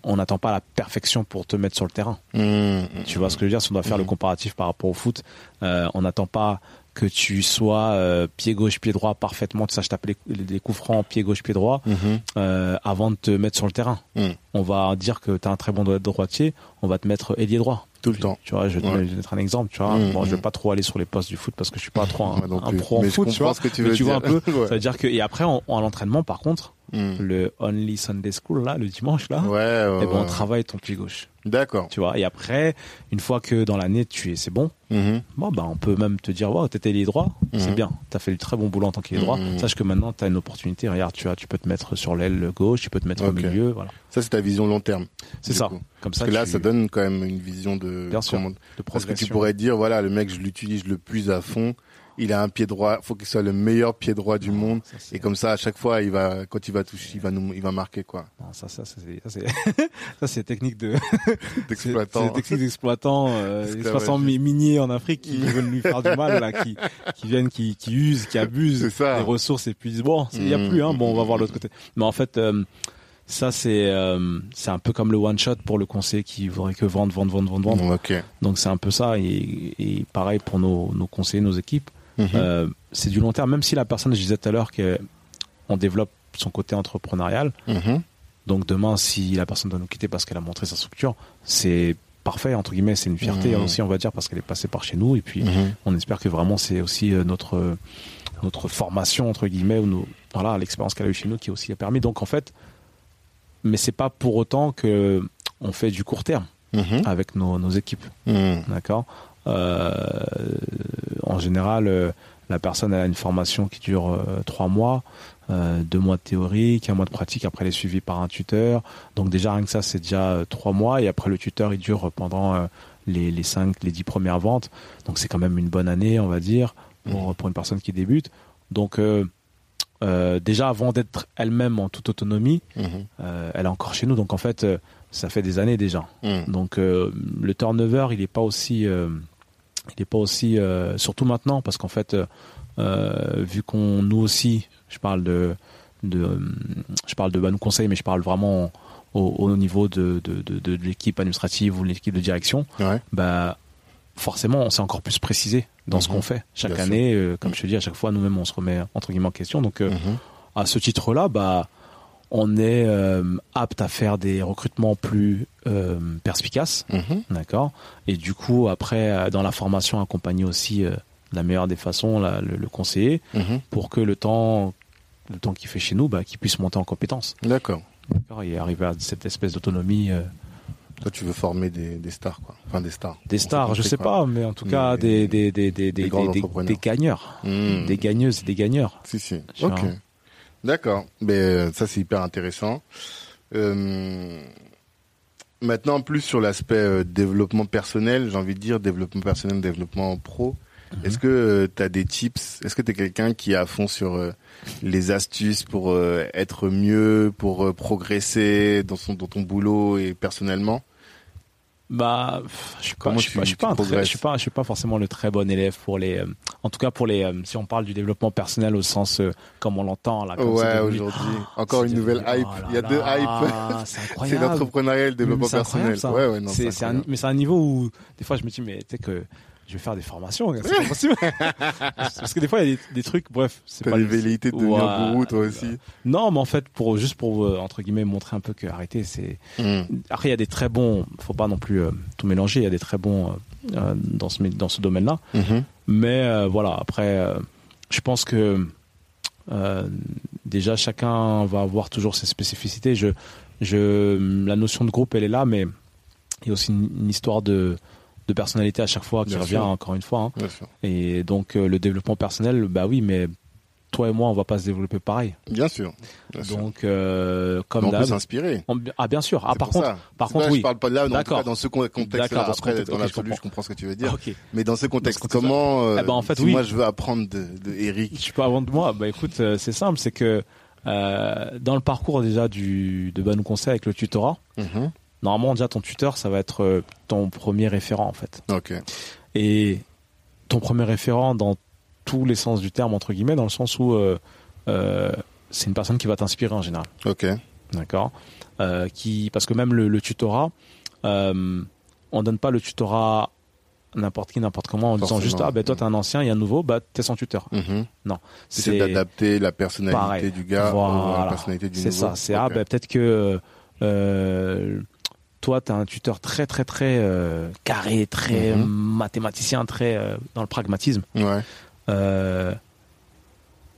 on n'attend pas la perfection pour te mettre sur le terrain. Mhm. Tu vois ce que je veux dire? Si on doit faire le mhm. comparatif par rapport au foot, on n'attend pas que tu sois euh, pied gauche, pied droit parfaitement, tu saches taper les, les, coups francs pied gauche, pied droit, mhm. euh, avant de te mettre sur le terrain. Mhm. On va dire que tu as un très bon droitier, on va te mettre ailier droit. Tout le temps. Tu vois, je vais te mettre un exemple, tu vois. Mhm, bon, je vais pas trop aller sur les postes du foot parce que je suis pas trop un, pro en foot, tu vois. que tu veux tu vois un peu. Ça veut dire que, et après, en, en l'entraînement, par contre, le Only Sunday School, là, le dimanche, là, ouais, et eh ben, on travaille ton pied gauche. D'accord. Tu vois, et après, une fois que dans l'année tu es, c'est bon, mm-hmm. bon, bah, on peut même te dire, wow, t'étais les droits, c'est mm-hmm. bien, t'as fait du très bon boulot en tant qu'il droit. Mm-hmm. Sache que maintenant t'as une opportunité, regarde, tu vois, tu peux te mettre sur l'aile gauche, tu peux te mettre au milieu, voilà. Ça, c'est ta vision long terme. C'est ça. Comme ça. Parce que là, ça donne quand même une vision de, bien sûr, de Parce que tu pourrais dire, voilà, le mec, je l'utilise le plus à fond il a un pied droit, faut qu'il soit le meilleur pied droit du monde. et comme ça, à chaque fois, il va, quand il va toucher, il va nous, il va marquer quoi. Non, ça, ça, c'est, ça, c'est technique de d'exploitant, technique d'exploitant, euh, miniers en Afrique qui veulent lui faire du mal là, qui, qui viennent, qui, qui usent, qui abusent des ressources et puis disent bon, il y a mmh, plus, hein, bon, on va voir l'autre côté. Mais en fait. Euh, ça c'est euh, c'est un peu comme le one shot pour le conseiller qui voudrait que vendre vendre vendre vendre vendre. Donc c'est un peu ça et, et pareil pour nos, nos conseillers nos équipes Mhm. Euh, c'est du long terme, même si la personne, je disais tout à l'heure qu'on développe son côté entrepreneurial. Mhm. Donc demain, si la personne doit nous quitter parce qu'elle a montré sa structure, c'est parfait entre guillemets, c'est une fierté mhm. aussi, on va dire, parce qu'elle est passée par chez nous. Et puis, on espère que vraiment c'est aussi euh, notre notre formation entre guillemets ou nos, voilà l'expérience qu'elle a eu chez nous qui aussi a permis. Donc en fait, mais c'est pas pour autant que on fait du court terme avec nos, nos équipes, d'accord. Euh, en général, euh, la personne a une formation qui dure trois mois, deux mois de théorie, un mois de pratique. Après, elle est suivie par un tuteur. Donc déjà rien que ça, c'est déjà trois mois. Et après, le tuteur, il dure pendant les, les cinq, les dix premières ventes. Donc c'est quand même une bonne année, on va dire, pour, mmh. pour une personne qui débute. Donc euh, déjà avant d'être elle-même en toute autonomie, mmh. euh, elle est encore chez nous. Donc en fait, euh, ça fait des années déjà. Mmh. Donc le turnover, il n'est pas aussi, il est pas aussi, surtout maintenant, parce qu'en fait, vu qu'on nous aussi, je parle de, de je parle de bah, nous conseils, mais je parle vraiment au, niveau de, de, de, de l'équipe administrative ou l'équipe de direction, bah forcément, on s'est encore plus précisé dans ce mhm. qu'on fait chaque année. Euh, comme je te dis, à chaque fois, nous-mêmes, on se remet entre guillemets en question. Donc, euh, mhm. à ce titre-là, bah, on est euh, apte à faire des recrutements plus perspicaces, mhm. d'accord. Et du coup, après, dans la formation, accompagner aussi la meilleure des façons le, conseiller pour que le temps, le temps qu'il fait chez nous, bah, qu'il puisse monter en compétences. D'accord. Et arriver à cette espèce d'autonomie toi, tu veux former des, des, stars, quoi. Enfin, des stars. Des stars, je sais pas, mais en tout cas, des, des, des, des, des, des, gagneurs. Hmm. Des gagneuses et des gagneurs. Si, si. Ok. D'accord. Mais euh, ça, c'est hyper intéressant. Euh, maintenant, plus sur l'aspect euh, développement personnel, j'ai envie de dire développement personnel, développement pro. Mhm. Est-ce que tu as des tips? Est-ce que tu es quelqu'un qui est à fond sur les astuces pour être mieux, pour progresser dans son dans ton boulot et personnellement? Bah, je suis pas, je suis pas, je suis pas, je suis pas, je suis pas forcément le très bon élève pour les, euh, en tout cas pour les, euh, si on parle du développement personnel au sens euh, comme on l'entend là. Comme ouais, aujourd'hui, encore une nouvelle hype. Oh Il y a deux hypes. C'est l'entrepreneuriat et le développement personnel. Ouais, ouais, non, c'est, mais c'est un niveau où des fois je me dis mais tu sais que je vais faire des formations. C'est possible. Parce que des fois, il y a des, trucs, bref. C'est pas des velléités de devenir gourou, toi aussi. Non, mais en fait, pour, juste pour, euh, entre guillemets, montrer un peu que arrêter, c'est, hmm. après, il y a des très bons, faut pas non plus euh, tout mélanger, il y a des très bons, euh, dans ce, dans ce domaine-là. Mm-hmm. Mais, voilà, après, je pense que, déjà, chacun va avoir toujours ses spécificités. Je, je, la notion de groupe, elle est là, mais il y a aussi une histoire de, de personnalité à chaque fois qui revient encore une fois. Hein. Et donc euh, le développement personnel, bah oui, mais toi et moi, on va pas se développer pareil. Bien sûr. donc euh, comme on peut s'inspirer. Ah bien sûr. Ah par contre, par contre, oui. Je parle pas de là, dans, dans ce contexte-là. Dans l'absolu, je, comprends ce que tu veux dire. Mais dans ce contexte, comment euh, eh ben, en fait, si moi je veux apprendre de, de Eric. Tu peux apprendre de moi. Bah écoute, euh, c'est simple, c'est que dans le parcours déjà du de Banou Conseil avec le tutorat. Mm-hmm normalement déjà ton tuteur ça va être euh, ton premier référent en fait. Ok. Et ton premier référent dans tous les sens du terme entre guillemets dans le sens où euh, euh, c'est une personne qui va t'inspirer en général. Ok. D'accord. qui parce que même le, tutorat, on donne pas le tutorat n'importe qui, n'importe comment, en disant juste ah ben toi t'es un ancien, il y a un nouveau, bah t'es son tuteur. Mm-hmm. Non, c'est d'adapter la personnalité du gars à la personnalité du nouveau. C'est ça. C'est ah ben peut-être que euh, toi, tu as un tuteur très, très, très euh, carré, très mhm. mathématicien, très euh, dans le pragmatisme. Ouais. Euh,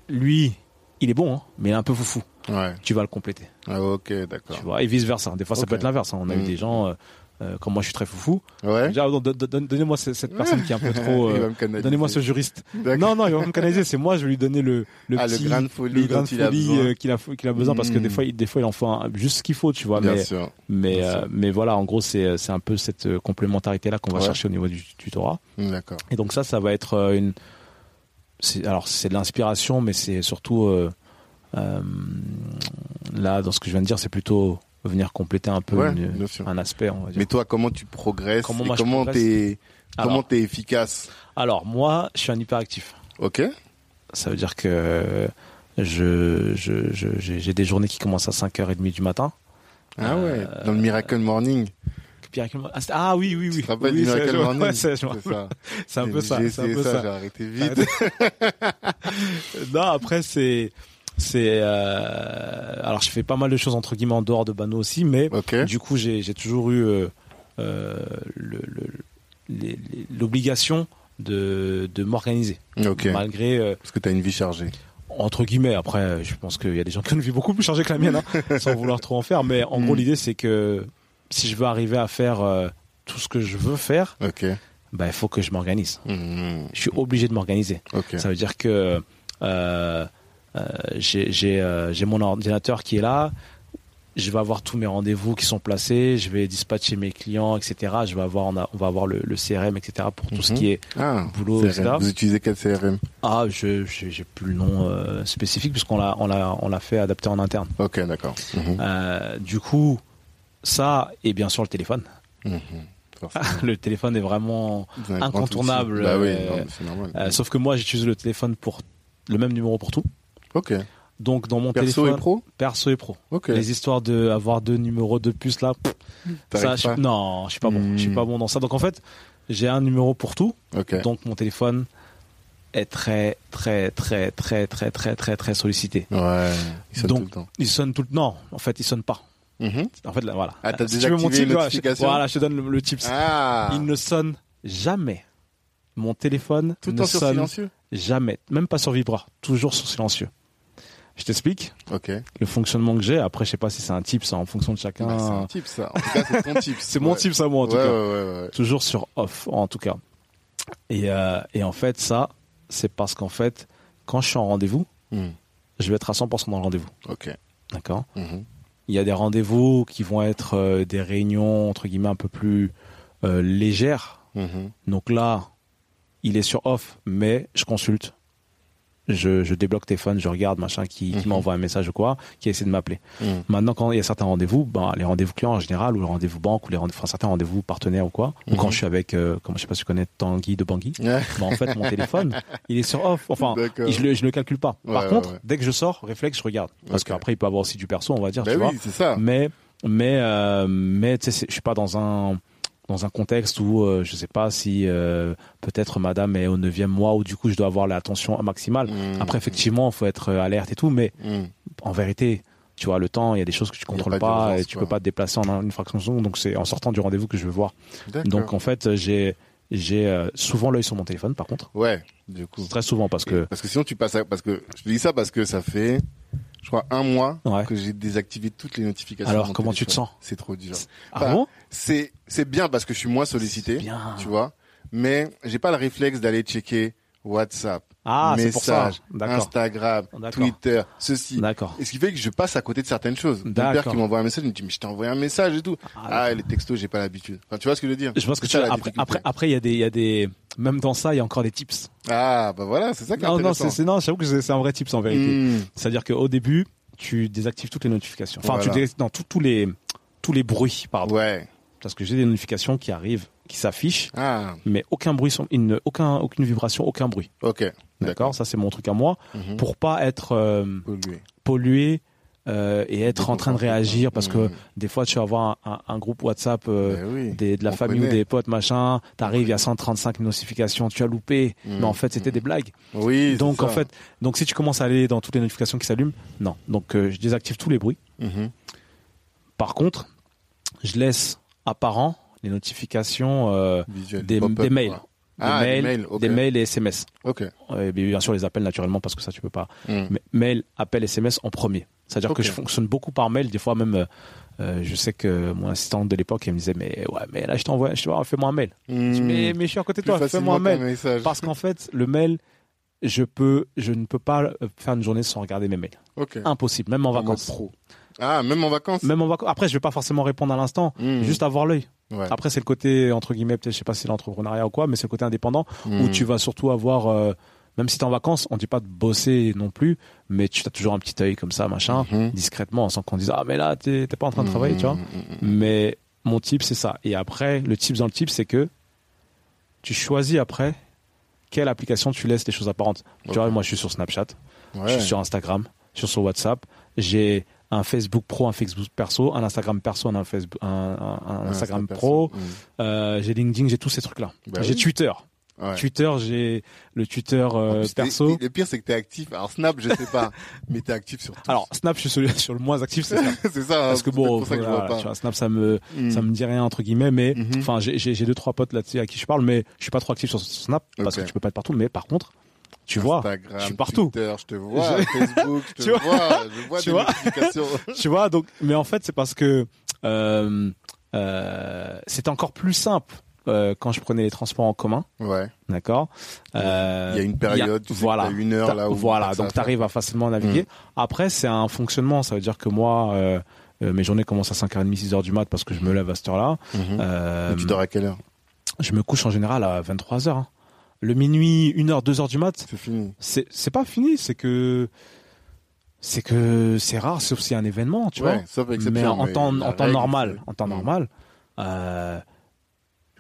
lui, il est bon, hein, mais il est un peu foufou. Ouais. Tu vas le compléter. Ah, ok, d'accord. Tu vois, et vice versa. Des fois, ça peut être l'inverse. Hein. On a eu mhm. des gens euh, comme moi je suis très foufou. Ouais. donnez-moi cette personne qui est un peu trop. Euh, donnez-moi ce juriste. Non, non, il va me canaliser. C'est moi, je vais lui donner le le ah, petit, le grain de folie, le qu'il a besoin, qu'il a, qu'il a besoin parce que des hmm. fois, il, des fois, il en faut juste ce qu'il faut, tu vois. Bien mais sûr. mais euh, mais voilà, en gros, c'est c'est un peu cette euh, complémentarité là qu'on va chercher au niveau du tutorat. D'accord. Et donc ça, ça va être euh, une. Alors c'est de l'inspiration, mais c'est surtout là dans ce que je viens de dire, c'est plutôt venir compléter un peu un aspect. On va dire. Mais toi, comment tu progresses Comment, moi, comment t'es comment t'es efficace Alors moi, je suis un hyperactif. Ok. Ça veut dire que je j'ai je, des journées qui commencent à 5h30 du matin. Ah ouais, dans le Miracle Morning. Ah, ah, oui, oui, oui. Tu te rappelles du Miracle Morning C'est ça. C'est un peu ça. J'ai essayé ça, j'ai arrêté vite. non, après c'est c'est euh, alors je fais pas mal de choses entre guillemets en dehors de Bano aussi, mais du coup j'ai toujours eu euh, euh, l'obligation de, de m'organiser. Malgré parce que tu as une vie chargée. Entre guillemets, après, je pense qu'il y a des gens qui ont une vie beaucoup plus chargée que la mienne, hein, sans vouloir trop en faire. Mais en gros, hmm. l'idée, c'est que si je veux arriver à faire tout ce que je veux faire, bah, il faut que je m'organise. Mhm. Je suis obligé de m'organiser. Ça veut dire que euh, j'ai j'ai, euh, j'ai mon ordinateur qui est là. Je vais avoir tous mes rendez-vous qui sont placés. Je vais dispatcher mes clients, etc. Je vais avoir, on, a- on va avoir le, le CRM, etc. Pour tout ce Mhm. qui est Ah, boulot, CRM. etc. Vous utilisez quel CRM ah, je j'ai plus le nom euh, spécifique puisqu'on l'a on l'a on l'a fait adapter en interne. Ok, d'accord. Mhm. Euh, du coup, ça et bien sûr le téléphone. Mhm. Le téléphone est vraiment incontournable. Bah oui, euh, non, euh, sauf que moi j'utilise le téléphone pour le même numéro pour tout. Ok. Donc dans mon Perso téléphone et pro perso et pro. Ok. Les histoires de avoir deux numéros de puce là, pff, ça, T'arrives je- pas non, je suis pas bon. Je suis Hmm. pas bon dans ça. Donc en fait, j'ai un numéro pour tout. Ok. Donc mon téléphone est très très très très très très très très sollicité. Ouais. Il sonne Donc- tout le temps. Il sonne tout le non, en fait, il sonne pas. Mhm. En fait là, voilà. Ah, t'as Si tu veux mon voilà, je- Voilà, je te donne le, le tips. Ah. Il ne sonne jamais. Mon téléphone Tout ne temps sur silencieux. jamais, même pas sur vibreur, toujours sur silencieux. Je t'explique Ok. le fonctionnement que j'ai. Après, je sais pas si c'est un tip, ça en fonction de chacun. Bah, c'est un type ça. En tout cas, c'est ton type. C'est mon type, ça moi en tout ouais, cas. Ouais, ouais, ouais. Toujours sur off, en tout cas. Et, euh, et en fait, ça, c'est parce qu'en fait, quand je suis en rendez-vous, Hmm. je vais être à 100% dans le rendez-vous. Ok. D'accord? Mhm. Il y a des rendez-vous qui vont être euh, des réunions, entre guillemets, un peu plus euh, légères. Mhm. Donc là, il est sur off, mais je consulte. Je, je débloque téléphone, je regarde machin qui, qui Mhm. m'envoie un message ou quoi, qui essaie de m'appeler. Mhm. Maintenant, quand il y a certains rendez-vous, ben, les rendez-vous clients en général, ou les rendez-vous banque, ou les rendez enfin, certains rendez-vous partenaires ou quoi, ou quand Mhm. je suis avec, euh, comment, je sais pas si tu connais Tanguy de Bangui, ben, en fait, mon téléphone, il est sur off. Enfin, je le, je le calcule pas. Ouais, Par ouais, contre, ouais. dès que je sors, réflexe, je regarde. Parce Ok. qu'après, il peut avoir aussi du perso, on va dire, Bah tu vois. oui, c'est ça. Mais, mais, euh, mais, tu sais, je suis pas dans un, dans un contexte où, euh, je sais pas si, euh, peut-être madame est au neuvième mois où du coup, je dois avoir l'attention maximale. Mhm. Après, effectivement, faut être euh, alerte et tout, mais Mhm. en vérité, tu vois, le temps, il y a des choses que tu Il a contrôles pas et tu quoi. peux pas te déplacer en une fraction de seconde. Donc, c'est en sortant du rendez-vous que je veux voir. Donc, en fait, j'ai, j'ai euh, souvent l'œil sur mon téléphone, par contre. Ouais, du coup. Très souvent, parce que, Parce que sinon tu passes à... Parce que je te dis ça parce que ça fait, je crois, un mois Ouais. que j'ai désactivé toutes les notifications. Alors, comment tu te sens C'est trop dur. ah Bah, bon? C'est c'est bien parce que je suis moins sollicité, Bien. tu vois. Mais j'ai pas le réflexe d'aller checker WhatsApp, Ah, c'est pour ça. Instagram, D'accord. Twitter, ceci. D'accord. Et ce qui fait que je passe à côté de certaines choses. Mon père qui m'envoie un message, il me dit mais je t'ai envoyé un message et tout. Ah, Ah, les textos, j'ai pas l'habitude. Enfin, tu vois ce que je veux dire? Je pense que tu la après, après, après, il y a des, il y a des, même dans ça, il y a encore des tips. Ah, bah voilà, c'est ça qui est Non, non, intéressant. c'est, c'est, non, j'avoue que c'est c'est un vrai tips en vérité. Hmm. C'est-à-dire qu'au début, tu désactives toutes les notifications. Enfin, tu Voilà. dés, non, tous tous les, tous les bruits, pardon. Ouais. Parce que j'ai des notifications qui arrivent, qui s'affichent, Ah, mais aucun bruit, une, aucun, aucune vibration, aucun bruit. ok. D'accord? Ça, c'est mon truc à moi. Mhm. Pour pas être, euh, pollué, euh, et être en train de réagir parce que Mhm. des fois tu vas avoir un, un- un groupe WhatsApp euh, Ben oui. des, de la famille ou des potes machin t'arrives il y a 135 notifications tu as loupé Mhm. mais en fait c'était des blagues Oui. donc en ça. fait donc si tu commences à aller dans toutes les notifications qui s'allument non donc euh, je désactive tous les bruits Mhm. par contre je laisse apparent les notifications euh, des, mails quoi. des Ah, des mails, des mails et SMS Ok. Et bien sûr les appels naturellement parce que ça tu peux pas mais mail, appel, SMS en premier. C'est-à-dire que je fonctionne beaucoup par mail. Des fois même, euh, euh, je sais que mon assistante de l'époque, elle me disait, mais ouais, mais là je t'envoie, je te vois, fais-moi un mail. Je dis, Mhm. mais, mais je suis à côté de toi, fais-moi un mail. message. Parce qu'en fait, le mail, je peux, je ne peux pas faire une journée sans regarder mes mails. Impossible, même en En vacances. pro. Ah, même en vacances. Même en vacances. Après, je vais pas forcément répondre à l'instant, Mhm. juste avoir l'œil. Ouais. Après, c'est le côté entre guillemets, peut-être, je sais pas si c'est l'entrepreneuriat ou quoi, mais c'est le côté indépendant où Mhm. tu vas surtout avoir, euh, même si t'es en vacances, on dit pas de bosser non plus, mais tu as toujours un petit œil comme ça, machin, Mhm. discrètement, sans qu'on dise ah mais là t'es pas en train de travailler, tu vois. Mais mon type c'est ça. Et après, le type dans le type, c'est que tu choisis après quelle application tu laisses les choses apparentes. Tu vois, moi je suis sur Snapchat, je suis sur Instagram, je suis sur WhatsApp, j'ai un Facebook pro, un Facebook perso, un Instagram perso, un, Facebook, un, un- un Ouais, Instagram pro, perso. Euh, j'ai LinkedIn, j'ai tous ces trucs-là. Bah j'ai oui. Twitter. Ouais. Twitter, j'ai le Twitter euh, plus, perso. Le pire, c'est que t'es actif. Alors, Snap, je sais pas. mais t'es actif sur tout. Alors Snap, je suis sur, sur le moins actif, c'est ça. c'est ça. Parce que bon, pour ça que je voilà, vois pas. tu vois, Snap, ça me, Mhm. ça me dit rien entre guillemets, mais Mhm. enfin, j'ai deux trois potes là-dessus à qui je parle, mais je suis pas trop actif sur Snap parce que tu peux pas être partout. Mais par contre, tu vois, je suis partout. Twitter, je te vois. Je- Facebook, je te Tu vois vois. Je vois Tu des vois notifications. tu vois. Donc, mais en fait, c'est parce que euh, euh, c'est encore plus simple euh, quand je prenais les transports en commun. Ouais. D'accord. Euh, il y a une période, tu voilà, sais une heure là où voilà, donc tu arrives à facilement naviguer. Mm. Après, c'est un fonctionnement, ça veut dire que moi, euh, euh mes journées commencent à 5h30, 6h du mat parce que je me lève à cette heure-là. Euh, tu dors à quelle heure? Je me couche en général à 23h. Hein. Le minuit, 1h, 2h du mat. C'est fini. C'est pas fini, c'est que c'est que c'est rare sauf s'il y a un événement, tu ouais, vois. Sauf mais en, temps, en temps normal, en temps normal, euh,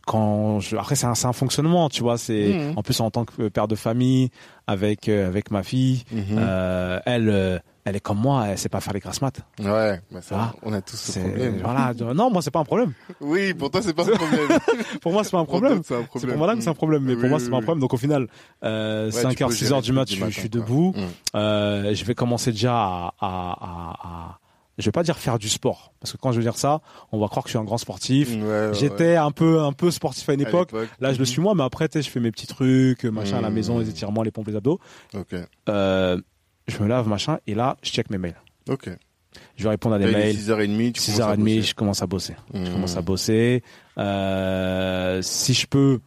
quand je, après c'est un, un, fonctionnement, tu vois. C'est mmh. en plus en tant que père de famille avec euh, avec ma fille, mmh. euh, elle elle est comme moi, elle sait pas faire les grasses maths. Ouais, bah ça, ah, on a tous ce problème. Voilà, non, moi c'est pas un problème. Oui, pour toi c'est pas un problème. pour moi c'est pas un problème. C'est pour que c'est un problème, mais oui, pour moi oui, c'est pas un problème. Donc au final, euh, ouais, 5h, 6h du mat, je, je, suis debout. Mmh. Euh, je vais commencer déjà à, à, à, à je vais pas dire faire du sport parce que quand je veux dire ça, on va croire que je suis un grand sportif. Ouais, J'étais ouais. un peu un peu sportif à une époque. À Là, je le suis moi, mais après, je fais mes petits trucs, machin à la maison, les étirements, les pompes, les abdos. Ok. Euh, je me lave, machin, et là, je check mes mails. Ok. Je vais répondre à des mails. 6h30, tu 6h30, je commence à bosser. Mmh. Je commence à bosser. Euh, si je peux,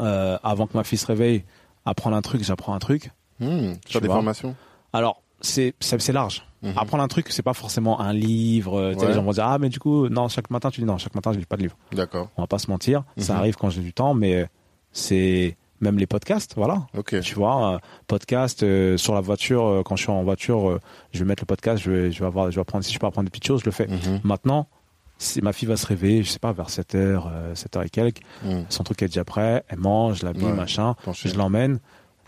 euh, avant que ma fille se réveille, apprendre un truc, j'apprends un truc. Mmh. Sur des vois. formations Alors, c'est large. Mmh. Apprendre un truc, c'est pas forcément un livre. Tu Ouais. Les gens vont dire ah mais du coup non chaque matin tu dis non chaque matin je lis pas de livre. D'accord. On va pas se mentir, ça Mhm. arrive quand j'ai du temps, mais c'est même les podcasts, voilà. Ok. Tu vois, podcast euh, sur la voiture euh, quand je suis en voiture, euh, je vais mettre le podcast, je vais je vais avoir je vais apprendre si je peux apprendre des petites choses, je le fais. Mhm. Maintenant, si ma fille va se réveiller, je sais pas vers 7h, 7h et quelques, Mmh. son truc est déjà prêt, elle mange, je l'habille, Ouais. machin, je l'emmène,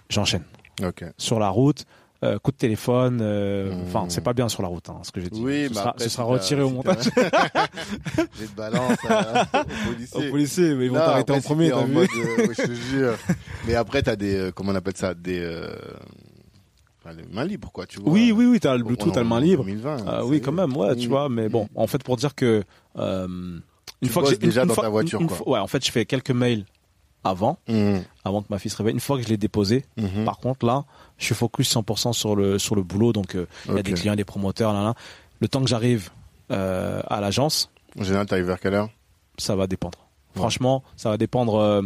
j'enchaîne Ok. sur la route. Euh, coup de téléphone, euh, Mmh. enfin c'est pas bien sur la route, hein, ce que j'ai dit. Oui, ce mais sera, après, ce sera retiré au montage. J'ai de balance euh, aux policiers. Aux policiers, mais ils vont t'arrêter en premier. t'as vu mode, euh, ouais, je te jure. Mais après, t'as des, euh, comment on appelle ça, des, les mains libres, quoi, tu vois. Oui, oui, oui, t'as le Bluetooth, t'as le main libre. 2020, Ah oui, quand même, ouais, tu Mm. vois. Mais bon, en fait, pour dire que euh, une Tu fois que j'ai déjà une dans fois- ta voiture, quoi. fois- ouais, en fait, je fais quelques mails avant, Mmh. avant que ma fille se réveille. Une fois que je l'ai déposé, Mhm. par contre, là, je suis focus 100% sur le sur le boulot. Donc, euh, il y a des clients, des promoteurs, là, là. Le temps que j'arrive euh, à l'agence, En général, t'arrives vers quelle heure? ça va dépendre. Franchement, ça va dépendre. euh,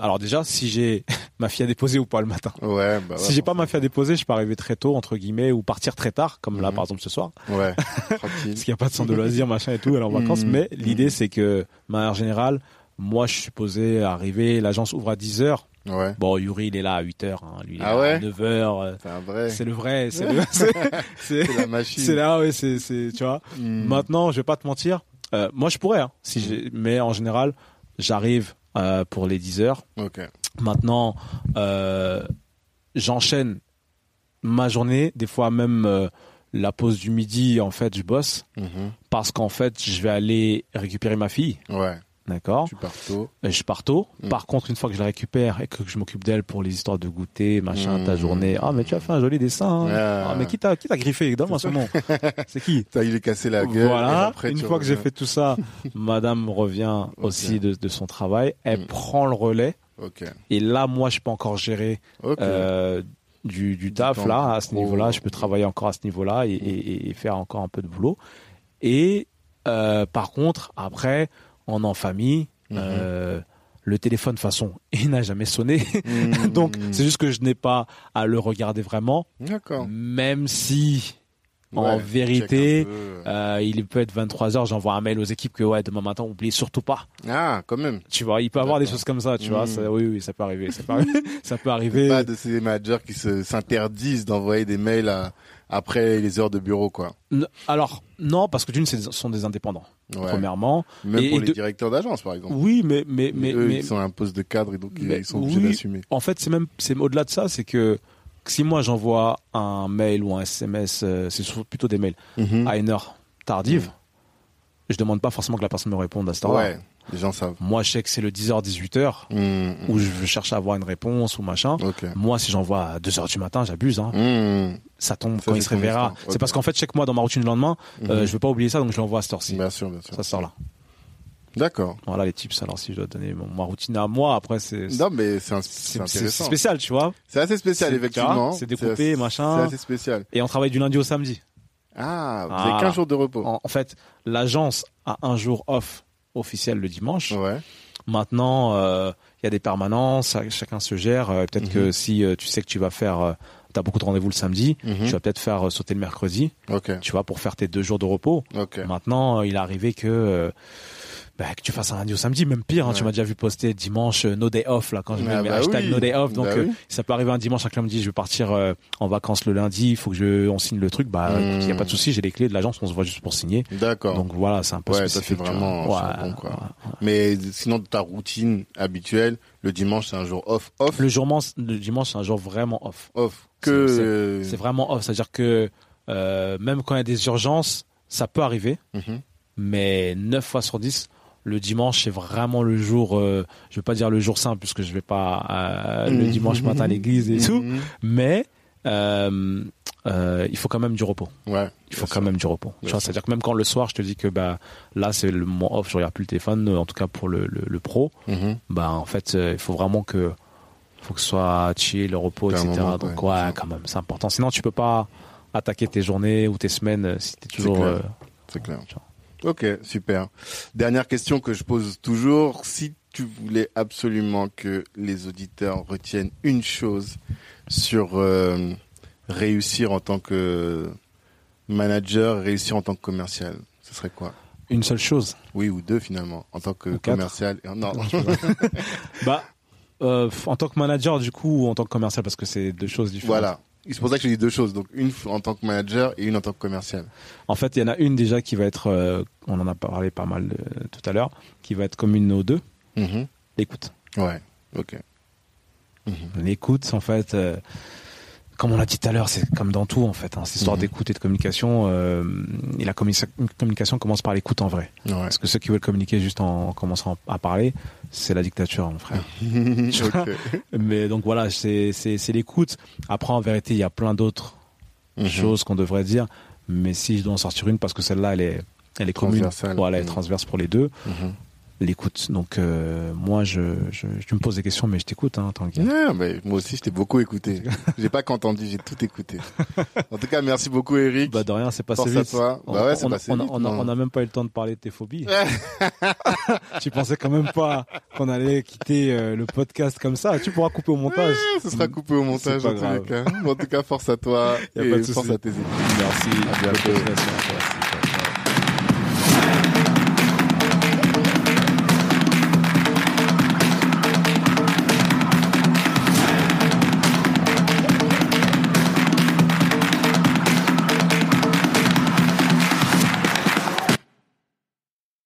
alors déjà, si j'ai ma fille à déposer ou pas le matin. Ouais, bah ouais. si j'ai pas ma fille à déposer, je peux arriver très tôt entre guillemets ou partir très tard, comme là Mhm. par exemple ce soir. Ouais, tranquille. parce qu'il n'y a pas de centre de loisirs, machin et tout, elle est en vacances. Mhm. Mais l'idée, c'est que, manière générale, moi, je suis supposé arriver, l'agence ouvre à 10h. Ouais, Bon, Yuri, il est là à 8h, hein. lui, il est Ah ouais à 9h. c'est un vrai. C'est le vrai, c'est la machine. c'est là, ouais, c'est, tu vois. Mmh. Maintenant, je vais pas te mentir, euh, moi, je pourrais, hein, si j'ai, mais en général, j'arrive, euh, pour les 10 heures. Maintenant, euh, j'enchaîne ma journée, des fois même, euh, la pause du midi, en fait, je bosse Mhm. parce qu'en fait, je vais aller récupérer ma fille, Ouais, d'accord tu pars tôt. Et Je pars tôt. Mm. Par contre, une fois que je la récupère et que je m'occupe d'elle pour les histoires de goûter, machin, Mm. ta journée. Ah, mais tu as fait un joli dessin. hein. Ouais. Ah, mais qui t'a, qui t'a griffé Donne-moi son nom. C'est qui? T'as il est cassé la gueule. Voilà. après, une fois que j'ai fait tout ça, madame revient aussi de, de son travail. Elle Mm. prend le relais. Et là, moi, je peux encore gérer euh, du, du taf là à ce niveau-là. Je peux travailler encore à ce niveau-là et, et- et faire encore un peu de boulot. Et euh, par contre, après, on est en famille. Mhm. euh, le téléphone, de toute façon, il n'a jamais sonné. Mmh. Donc, c'est juste que je n'ai pas à le regarder vraiment. D'accord. Même si, en vérité, peu. euh, il peut être 23h, j'envoie un mail aux équipes que, ouais, demain matin, oubliez surtout pas. Ah, quand même. Tu vois, il peut avoir des choses comme ça, tu vois. Mhm. Ça- oui, oui, ça peut arriver. Ça peut arriver. ça peut arriver. Pas de ces managers qui se s'interdisent d'envoyer des mails à- après les heures de bureau, quoi. Alors, non, parce que d'une, ce sont des indépendants, Ouais. premièrement. Même Et- pour et les de- directeurs d'agence, par exemple. Oui, mais, mais, mais, eux, mais- ils sont à un poste de cadre et donc ils- sont obligés oui. d'assumer. en fait, c'est même, c'est au-delà de ça, c'est que si moi j'envoie un mail ou un SMS, euh, c'est plutôt des mails, Mhm. à une heure tardive, je demande pas forcément que la personne me réponde à cette heure-là. Ouais, les gens savent. Moi, je sais que c'est le 10h, 18h, Mhm. où je cherche à avoir une réponse ou machin. Moi, si j'envoie à 2h du matin, j'abuse, hein. Mhm. Ça tombe Ça, quand il se réveillera. C'est parce qu'en fait, je sais que moi, dans ma routine le lendemain, euh, je veux pas oublier ça, donc je l'envoie à cette heure-ci. Bien sûr, bien sûr. Ça sort là. D'accord. Voilà les tips. Alors si je dois donner ma routine à moi, après c'est Non, mais c'est spécial, tu vois. C'est assez spécial, effectivement. c'est découpé, assez- machin. C'est assez spécial. Et on travaille du lundi au samedi. Ah, vous Ah. avez 15 jours de repos. En, en fait, l'agence a un jour off officiel le dimanche. Ouais. Maintenant, il y a des permanences, chacun se gère. peut-être que mhm. si tu sais que tu vas faire tu as beaucoup de rendez-vous le samedi, mhm. tu vas peut-être faire sauter le mercredi, tu vois, pour faire tes deux jours de repos. Maintenant, il est arrivé que bah, que tu fasses un au samedi, même pire. Hein, Tu m'as déjà vu poster dimanche euh, no day off là quand je mets ah bah hashtag no day off. Donc bah euh, ça peut arriver un dimanche, un client me dit je vais partir euh, en vacances le lundi, il faut que je on signe le truc. Bah il y a pas de hmm. souci, j'ai les clés de l'agence, on se voit juste pour signer. D'accord. Donc voilà, c'est un peu ouais, ça fait vraiment bon, quoi. Mais sinon ta routine habituelle, le dimanche c'est un jour off off? Le jour le dimanche c'est un jour vraiment off. Off. Que c'est vraiment off, c'est-à-dire que même quand il y a des urgences, ça peut arriver. Mhm. Mais 9 fois sur 10, le dimanche c'est vraiment le jour euh, je vais pas dire le jour saint puisque je vais pas euh, le mhm. dimanche matin à l'église et tout mhm. mais euh, euh, il faut quand même du repos. Ouais il faut quand même du repos. C'est à dire que même quand le soir je te dis que bah là c'est le mon off je regarde plus le téléphone en tout cas pour le le, pro mhm. bah en fait il faut vraiment que faut que ce soit chill le repos etc donc ouais, quand même c'est important. Sinon tu peux pas attaquer tes journées ou tes semaines si tu es toujours c'est clair Ok, super. Dernière question que je pose toujours. Si tu voulais absolument que les auditeurs retiennent une chose sur euh, réussir en tant que manager, réussir en tant que commercial, ce serait quoi? Une seule chose Oui, ou deux finalement, en tant que commercial. Non. bah, euh, en tant que manager du coup ou en tant que commercial parce que c'est deux choses différentes. Voilà. C'est pour ça que je dis deux choses. Donc une en tant que manager et une en tant que commercial. En fait, il y en a une déjà qui va être, euh, on en a parlé pas mal euh, tout à l'heure, qui va être commune aux deux. Mm-hmm. L'écoute. Ouais. Ok. L'écoute, en fait, euh, comme on l'a dit tout à l'heure, c'est comme dans tout en fait. Hein, cette histoire mhm. d'écoute et de communication. Et la communication commence par l'écoute en vrai. Parce que ceux qui veulent communiquer juste en, commençant à parler, c'est la dictature, mon frère. Mais donc voilà, c'est l'écoute. Après, en vérité, il y a plein d'autres mhm. choses qu'on devrait dire. Mais si je dois en sortir une, parce que celle-là, elle est, elle est commune, voilà, elle est mhm. transverse pour les deux l'écoute. Donc euh, moi, je, je, tu me poses des questions, mais je t'écoute, hein, Tanguy. Ouais, mais moi aussi, je t'ai beaucoup écouté. j'ai pas qu'entendu, j'ai tout écouté. En tout cas, merci beaucoup, Eric. Bah de rien, c'est passé vite. À toi. On, bah ouais, c'est passé on, vite. On, on, a même pas eu le temps de parler de tes phobies. tu pensais quand même pas qu'on allait quitter euh, le podcast comme ça. Tu pourras couper au montage. ce sera coupé au montage en les cas. En tout cas, force à toi et force à tes équipes. Merci. À bientôt.